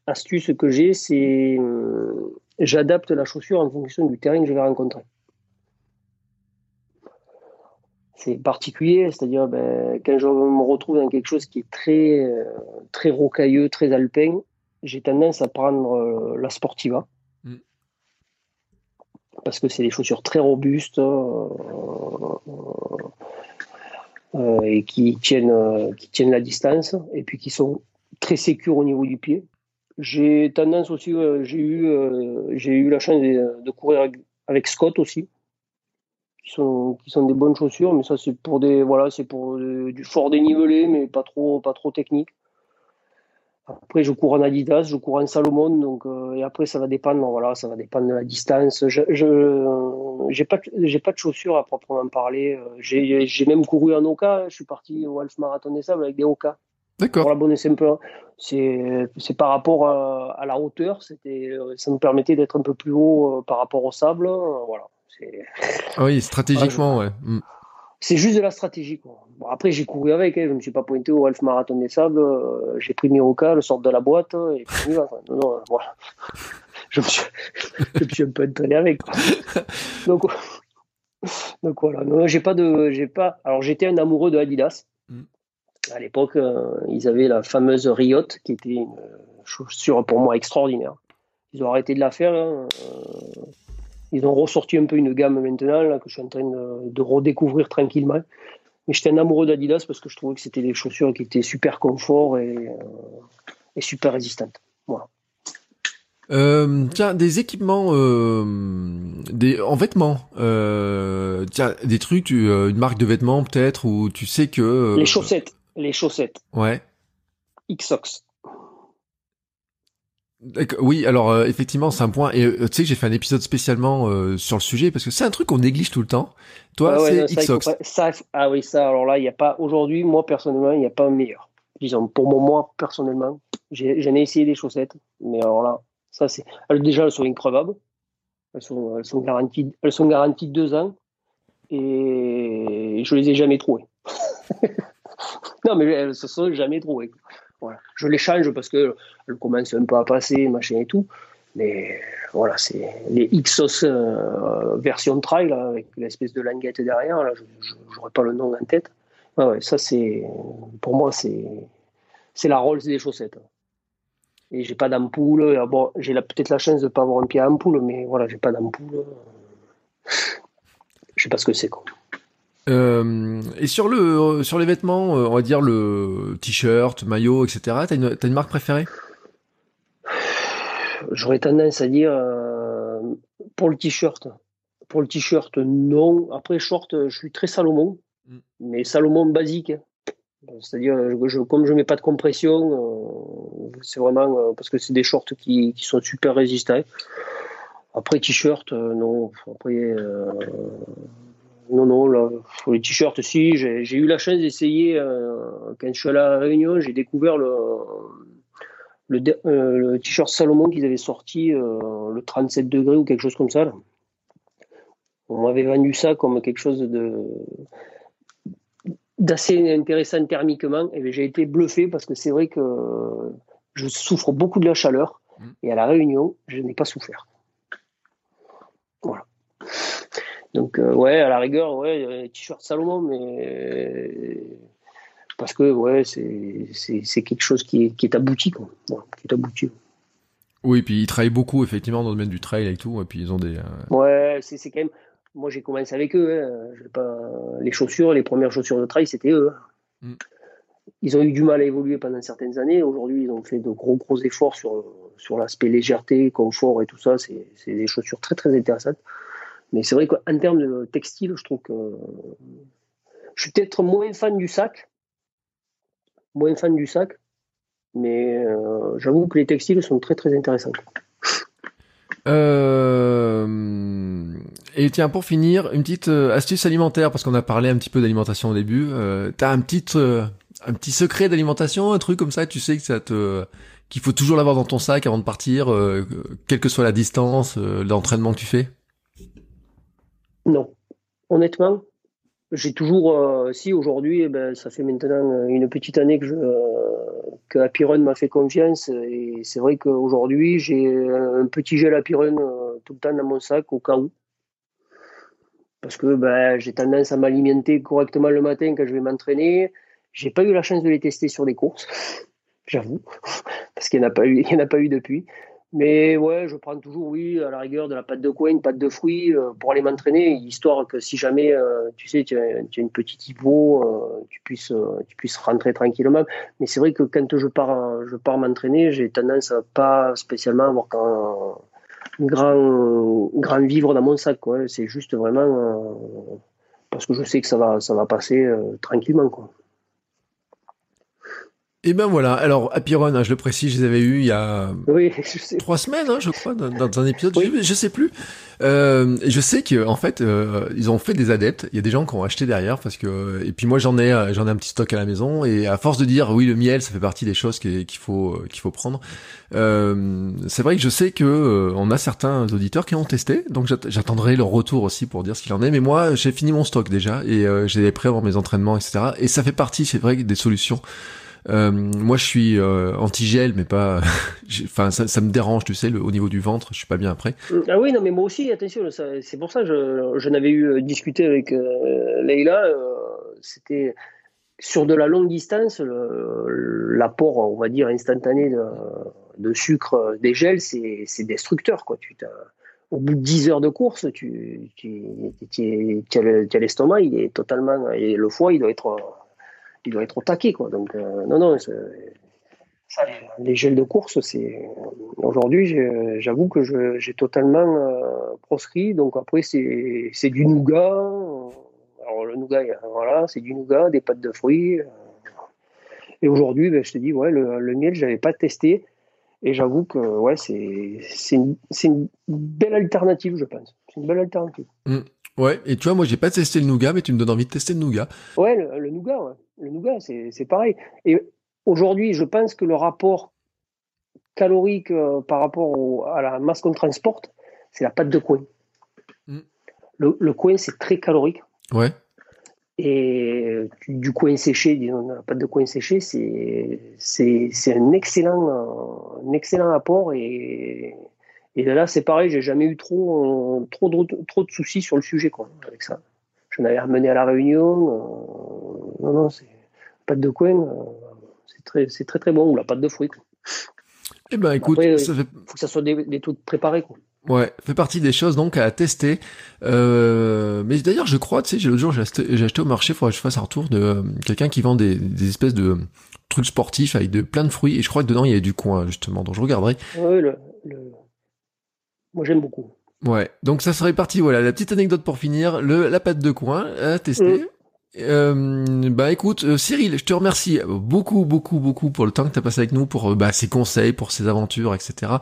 Speaker 2: astuce que j'ai, c'est euh, j'adapte la chaussure en fonction du terrain que je vais rencontrer. C'est particulier, c'est-à-dire ben, quand je me retrouve dans quelque chose qui est très, très rocailleux, très alpin, j'ai tendance à prendre la Sportiva. Parce que c'est des chaussures très robustes euh, euh, et qui tiennent, euh, qui tiennent la distance et puis qui sont très sécures au niveau du pied. J'ai tendance aussi, euh, j'ai eu, euh, eu la chance de, courir avec, Scott aussi, qui sont, qui sont des bonnes chaussures, mais ça c'est pour des, voilà, c'est pour euh, du fort dénivelé, mais pas trop, pas trop technique. Après, je cours en Adidas, je cours en Salomon, donc euh, et après ça va dépendre, voilà, ça va dépendre de la distance. Je, je j'ai pas, de- j'ai pas de chaussures à proprement parler. Euh, J'ai, même couru en Oka. Je suis parti au Half Marathon des Sables avec des Oka. Pour
Speaker 3: D'accord.
Speaker 2: la bonne et simple, c'est, c'est par rapport à, à la hauteur. C'était, euh, ça nous permettait d'être un peu plus haut euh, par rapport au sable. euh, Voilà.
Speaker 3: Ah oui, stratégiquement, [laughs] ouais. Mm.
Speaker 2: C'est juste de la stratégie. Quoi. Bon, après, j'ai couru avec. Hein, je me suis pas pointé au Half Marathon des Sables. euh, j'ai pris mes Oka, le sort de la boîte euh, et puis. Non, non, euh, voilà. [laughs] je, me suis, [laughs] je me suis un peu entraîné avec. quoi. [laughs] Donc, donc voilà. Non, j'ai pas de, j'ai pas. Alors j'étais un amoureux de Adidas.
Speaker 3: Mm.
Speaker 2: À l'époque, euh, ils avaient la fameuse Riot, qui était une chaussure pour moi extraordinaire. Ils ont arrêté de la faire. hein, ils ont ressorti un peu une gamme maintenant là, que je suis en train de, de redécouvrir tranquillement. Mais j'étais un amoureux d'Adidas parce que je trouvais que c'était des chaussures qui étaient super confort et, euh, et super résistantes. Voilà.
Speaker 3: Euh, tiens, des équipements, euh, des en vêtements. Euh, tiens, des trucs, tu- une marque de vêtements peut-être où tu sais que.
Speaker 2: Les chaussettes, les chaussettes,
Speaker 3: Ouais.
Speaker 2: Xox.
Speaker 3: Oui, alors euh, effectivement, c'est un point. Et euh, tu sais que j'ai fait un épisode spécialement euh, sur le sujet parce que c'est un truc qu'on néglige tout le temps. Toi,
Speaker 2: Ah ouais,
Speaker 3: c'est
Speaker 2: ça, pas- ça, ah oui, ça, alors là, il n'y a pas, aujourd'hui, moi, personnellement, il n'y a pas un meilleur. Disons, pour moi, moi personnellement, j'en ai essayé des chaussettes, mais alors là, ça, c'est, déjà, elles sont increvables. Elles sont, elles sont garanties, elles sont garanties deux ans, et je les ai jamais trouvées. [laughs] non, mais elles se sont jamais trouvées. Je les change parce que elles commencent un peu à passer, machin et tout. Mais voilà, c'est les Xos euh, version trail avec l'espèce de languette derrière. Je n'aurais pas le nom en tête. Ça c'est pour moi c'est la Rolls des chaussettes. Et j'ai pas d'ampoule. Ah Bon, j'ai peut-être la chance de pas avoir un pied à ampoule, mais voilà, j'ai pas d'ampoule. Je sais pas ce que c'est quoi.
Speaker 3: Euh, et sur le sur les vêtements, euh, on va dire le t-shirt, maillot, etc. T'as une t'as une marque préférée?
Speaker 2: J'aurais tendance à dire euh, pour le t-shirt. Pour le t-shirt, non. Après, short, je suis très Salomon,
Speaker 3: Mm.
Speaker 2: mais Salomon basique. C'est-à-dire, je, comme je mets pas de compression, euh, c'est vraiment euh, parce que c'est des shorts qui, qui sont super résistants. Après, t-shirt, euh, non. Après, euh, non, non. Là, pour les t-shirts, si. J'ai eu la chance d'essayer, euh, quand je suis allé à la Réunion, j'ai découvert le, euh, le t-shirt Salomon qu'ils avaient sorti, euh, le 37 degrés ou quelque chose comme ça. là. On m'avait vendu ça comme quelque chose de d'assez intéressant thermiquement. Et bien, j'ai été bluffé parce que c'est vrai que je souffre beaucoup de la chaleur.
Speaker 3: Mm.
Speaker 2: Et à la Réunion, je n'ai pas souffert. Voilà. Donc, ouais, à la rigueur, ouais, t-shirt Salomon, mais parce que ouais, c'est quelque chose qui est, qui est abouti, quoi. qui est abouti.
Speaker 3: Oui, puis ils travaillent beaucoup effectivement dans le domaine du trail et tout, et puis ils ont des.
Speaker 2: Ouais, c'est quand même. Moi, j'ai commencé avec eux. Hein. Pas... Les chaussures, les premières chaussures de trail, c'était eux. Hein. Mm ils ont eu du mal à évoluer pendant certaines années. Aujourd'hui, ils ont fait de gros, gros efforts sur, sur l'aspect légèreté, confort et tout ça. C'est des chaussures très, très intéressantes. Mais c'est vrai qu'en termes de textile, je trouve que je suis peut-être moins fan du sac. Moins fan du sac. Mais euh, j'avoue que les textiles sont très, très intéressants.
Speaker 3: Euh... Et tiens, pour finir, une petite euh, astuce alimentaire, parce qu'on a parlé un petit peu d'alimentation au début. Euh, T'as un petit euh, un petit secret d'alimentation, un truc comme ça, tu sais que ça te qu'il faut toujours l'avoir dans ton sac avant de partir, euh, quelle que soit la distance, euh, l'entraînement que tu fais?
Speaker 2: Non, honnêtement, j'ai toujours, euh, si aujourd'hui, eh ben, ça fait maintenant une petite année que je Apiron m'a fait confiance et c'est vrai qu'aujourd'hui j'ai un petit gel Apiron tout le temps dans mon sac au cas où parce que ben, j'ai tendance à m'alimenter correctement le matin quand je vais m'entraîner. J'ai pas eu la chance de les tester sur des courses, [laughs] j'avoue, [laughs] parce qu'il n'y en a pas eu depuis. Mais ouais, je prends toujours, oui, à la rigueur, de la pâte de coin, une pâte de fruits euh, pour aller m'entraîner, histoire que si jamais, euh, tu sais, tu as, une petite hypo, euh, tu, puisses, rentrer tranquillement. Mais c'est vrai que quand je pars, je pars m'entraîner, j'ai tendance à pas spécialement avoir un, grand, grand vivre dans mon sac. Quoi. C'est juste vraiment parce que je sais que ça va, ça va passer tranquillement. Quoi.
Speaker 3: Et ben voilà. Alors Apiron, hein, je le précise, je les avais eu il y a [laughs] trois semaines, hein, je crois, dans, un épisode. Je, je, sais plus. Euh, je sais que en fait, euh, ils ont fait des adeptes. Il y a des gens qui ont acheté derrière parce que. Et puis moi, j'en ai, j'en ai un petit stock à la maison. Et à force de dire oui, le miel, ça fait partie des choses qu'il faut qu'il faut prendre. Euh, c'est vrai que je sais que euh, on a certains auditeurs qui ont testé, donc j'attendrai leur retour aussi pour dire ce qu'il en est. Mais moi, j'ai fini mon stock déjà et euh, j'ai prêt avant mes entraînements, etc. Et ça fait partie, c'est vrai, des solutions. Euh, moi, je suis euh, anti-gel, mais pas. [laughs] Enfin, ça, me dérange, tu sais, au niveau du ventre, je suis pas bien après.
Speaker 2: Ah oui, non, mais moi aussi, attention, c'est pour ça que je, je n'avais eu euh, discuté avec euh, Leïla. Euh, C'était sur de la longue distance, l'apport, on va dire, instantané de, sucre des gels, c'est destructeur. Tu au bout de 10 heures de course, tu, tu, tu, tu as l'estomac, il est totalement, et le foie, il doit être il doit être au taquet, quoi. Donc, euh, non, non, ça, les gels de course, c'est aujourd'hui, j'avoue que j'ai totalement euh, proscrit. Donc après, c'est du nougat. Alors le nougat, voilà, c'est du nougat, des pâtes de fruits. Et aujourd'hui, ben, je te dis, ouais, le, le miel, j'avais pas testé. Et j'avoue que ouais, c'est une, une, belle alternative, je pense. C'est une belle alternative.
Speaker 3: Mmh. Ouais, et tu vois, moi, j'ai pas testé le nougat, mais tu me donnes envie de tester le nougat.
Speaker 2: Ouais, le, nougat, ouais. Le nougat, c'est pareil. Et aujourd'hui, je pense que le rapport calorique euh, par rapport à la masse qu'on transporte, c'est la pâte de coin. Mm. Le, le, coin, c'est très calorique.
Speaker 3: Ouais.
Speaker 2: Et du coin séché, disons, la pâte de coin séché, c'est un excellent, un excellent apport et et là, c'est pareil, j'ai jamais eu trop, trop, de, trop de soucis sur le sujet, quoi, avec ça. Je avais ramené à la réunion. Euh, non, non, c'est pâte de coin, euh, c'est très, très, très bon, ou la pâte de fruits, quoi.
Speaker 3: Eh ben, écoute,
Speaker 2: il faut que ça soit des, des trucs préparés, quoi.
Speaker 3: Ouais, fait partie des choses donc à tester. Euh, mais d'ailleurs, je crois, tu sais, l'autre jour, j'ai acheté, au marché, il faudrait que je fasse un retour de euh, quelqu'un qui vend des, des, espèces de trucs sportifs avec de plein de fruits. Et je crois que dedans, il y a du coin, justement. Donc, je regarderai.
Speaker 2: Ouais, le, le, moi, j'aime beaucoup.
Speaker 3: Ouais, donc ça serait parti. Voilà, la petite anecdote pour finir. Le, la pâte de coin à tester. Mm. Euh, bah écoute, euh, Cyril, je te remercie beaucoup, beaucoup, beaucoup pour le temps que tu as passé avec nous, pour euh, bah, ces conseils, pour ces aventures, etc.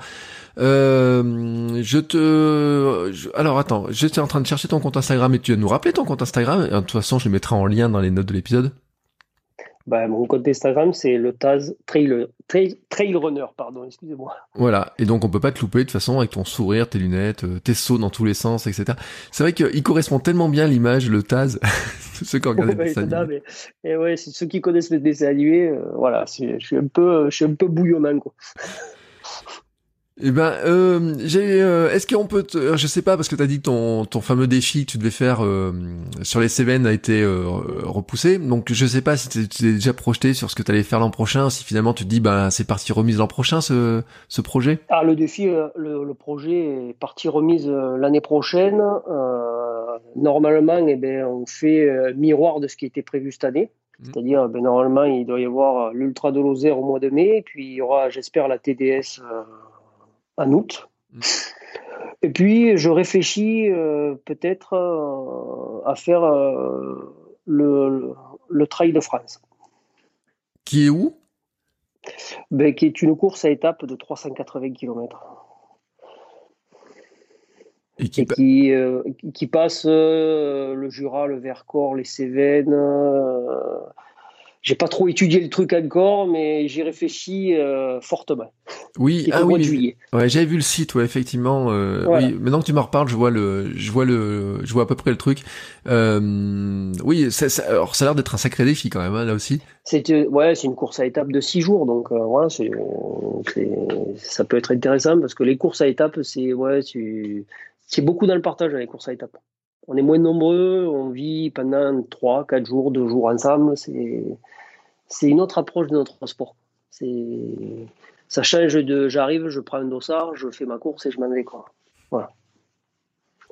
Speaker 3: Euh, je te, alors attends, j'étais en train de chercher ton compte Instagram et tu vas nous rappeler ton compte Instagram. De toute façon, je le mettrai en lien dans les notes de l'épisode.
Speaker 2: Bah, mon compte Instagram, c'est le Taz Trail, Trail, Runner, pardon, excusez-moi.
Speaker 3: Voilà, et donc on peut pas te louper de toute façon avec ton sourire, tes lunettes, euh, tes sauts dans tous les sens, etc. C'est vrai qu'il correspond tellement bien l'image, le Taz, [laughs] ceux qui [laughs] regardent
Speaker 2: ouais, le dessin Et ouais, ceux qui connaissent le dessin animé, euh, voilà, je suis un peu, je suis un peu bouillonnant, quoi. [laughs]
Speaker 3: Eh ben, euh, j'ai. Euh, est-ce qu'on peut, te, je sais pas, parce que t'as dit que ton ton fameux défi que tu devais faire euh, sur les Cévennes a été euh, repoussé. Donc, je sais pas si tu t'es déjà projeté sur ce que t'allais faire l'an prochain. Si finalement tu te dis, ben, c'est parti remise l'an prochain ce ce projet?
Speaker 2: Ah, le défi, le, le projet est parti remise l'année prochaine. normalement, eh ben, on fait miroir de ce qui était prévu cette année. Mmh. C'est-à-dire, ben, normalement, il doit y avoir l'Ultra de Lozère au mois de mai, puis il y aura, j'espère, la TDS en août. Mm. Et puis, je réfléchis euh, peut-être euh, à faire euh, le, le, Trail de France.
Speaker 3: Qui est où?
Speaker 2: Ben, Qui est une course à étapes de 380 km. Et qui, qui, qui, passe le Jura, le Vercors, les Cévennes, j'ai pas trop étudié le truc encore, mais j'y réfléchis euh, fortement.
Speaker 3: Oui, ah oui, ouais, j'avais vu le site, ouais, effectivement. Euh, oui, maintenant que tu m'en reparles, je vois le, je vois le, je vois à peu près le truc. Euh, oui, ça, ça, alors ça a l'air d'être un sacré défi quand même, hein, là aussi.
Speaker 2: C'est, ouais, c'est une course à étapes de six jours, donc voilà, c'est, ça peut être intéressant parce que les courses à étapes, c'est, ouais, c'est beaucoup dans le partage les courses à étapes on est moins nombreux, on vit pendant 3, 4 jours, 2 jours ensemble. C'est une autre approche de notre sport. Ça change de j'arrive, je prends un dossard, je fais ma course et je m'en vais. Quoi. Voilà.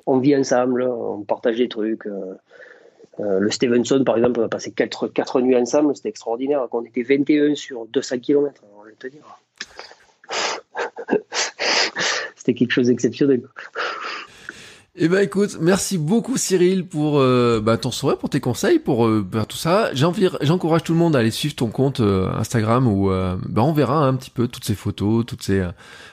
Speaker 2: On vit ensemble, on partage des trucs. Euh, euh, le Stevenson, par exemple, on a passé 4, 4 nuits ensemble, c'était extraordinaire. On était 21 sur 200 km, on va te dire. [laughs] c'était quelque chose d'exceptionnel.
Speaker 3: Eh ben écoute, merci beaucoup Cyril pour euh, bah, ton sourire, pour tes conseils, pour euh, bah, tout ça. J'encourage tout le monde à aller suivre ton compte euh, Instagram où bah, on verra un petit peu toutes ces photos, toutes ces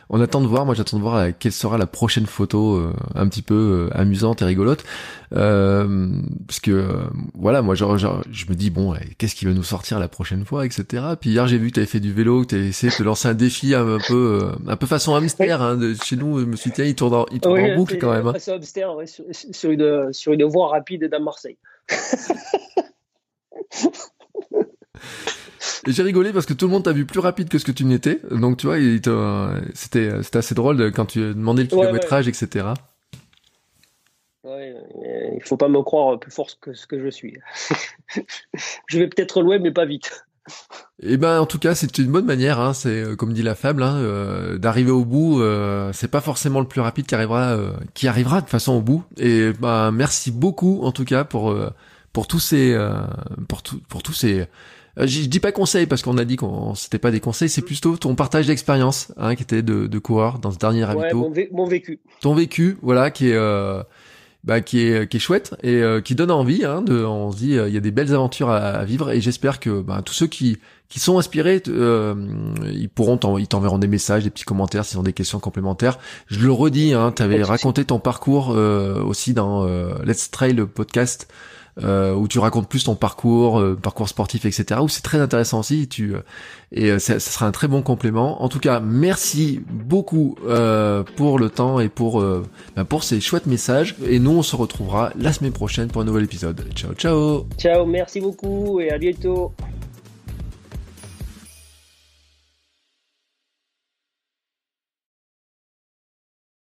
Speaker 3: on attend de voir, moi j'attends de voir euh, quelle sera la prochaine photo euh, un petit peu euh, amusante et rigolote. parce que voilà, moi genre, je me dis bon, qu'est-ce qu'il va nous sortir la prochaine fois, etc. Puis hier j'ai vu que tu avais fait du vélo, que tu avais essayé de te lancer un défi un peu un peu façon hamster hein, de chez nous. Je me suis dit tiens, il tourne en, il tourne en boucle quand même. Hein.
Speaker 2: Façon hamster ouais, sur, sur, une sur une voie rapide dans Marseille. [laughs]
Speaker 3: J'ai rigolé parce que tout le monde t'a vu plus rapide que ce que tu n'étais. Donc tu vois, c'était c'était assez drôle quand tu demandais le kilométrage, etc.
Speaker 2: Ouais, il faut pas me croire plus fort que ce que je suis. [laughs] je vais peut-être loin, mais pas vite.
Speaker 3: Eh ben en tout cas c'est une bonne manière, hein, c'est euh, comme dit la fable, hein, euh, d'arriver au bout. Euh, c'est pas forcément le plus rapide qui arrivera, qui arrivera de façon au bout. Et ben merci beaucoup en tout cas pour pour tous ces pour tout, pour tous ces euh, je, dis pas conseil parce qu'on a dit qu'on c'était pas des conseils, c'est plutôt ton partage d'expérience hein, qui était de, de coureur dans ce dernier ravito.
Speaker 2: Ouais, mon, vécu.
Speaker 3: Ton vécu, voilà, qui est euh, bah, qui est qui est chouette et euh, qui donne envie. Hein, de, on se dit il y a des belles aventures à, vivre et j'espère que bah, tous ceux qui qui sont inspirés, ils pourront ils t'enverront des messages, des petits commentaires s'ils ont des questions complémentaires. Je le redis, hein, tu avais raconté ton parcours aussi dans Let's Trail le podcast euh, où tu racontes plus ton parcours, euh, parcours sportif, etc. Où c'est très intéressant aussi. Tu euh, et euh, ça, sera un très bon complément. En tout cas, merci beaucoup pour le temps et pour bah, pour ces chouettes messages. Et nous, on se retrouvera la semaine prochaine pour un nouvel épisode. Ciao, ciao.
Speaker 2: Ciao, merci beaucoup et à bientôt.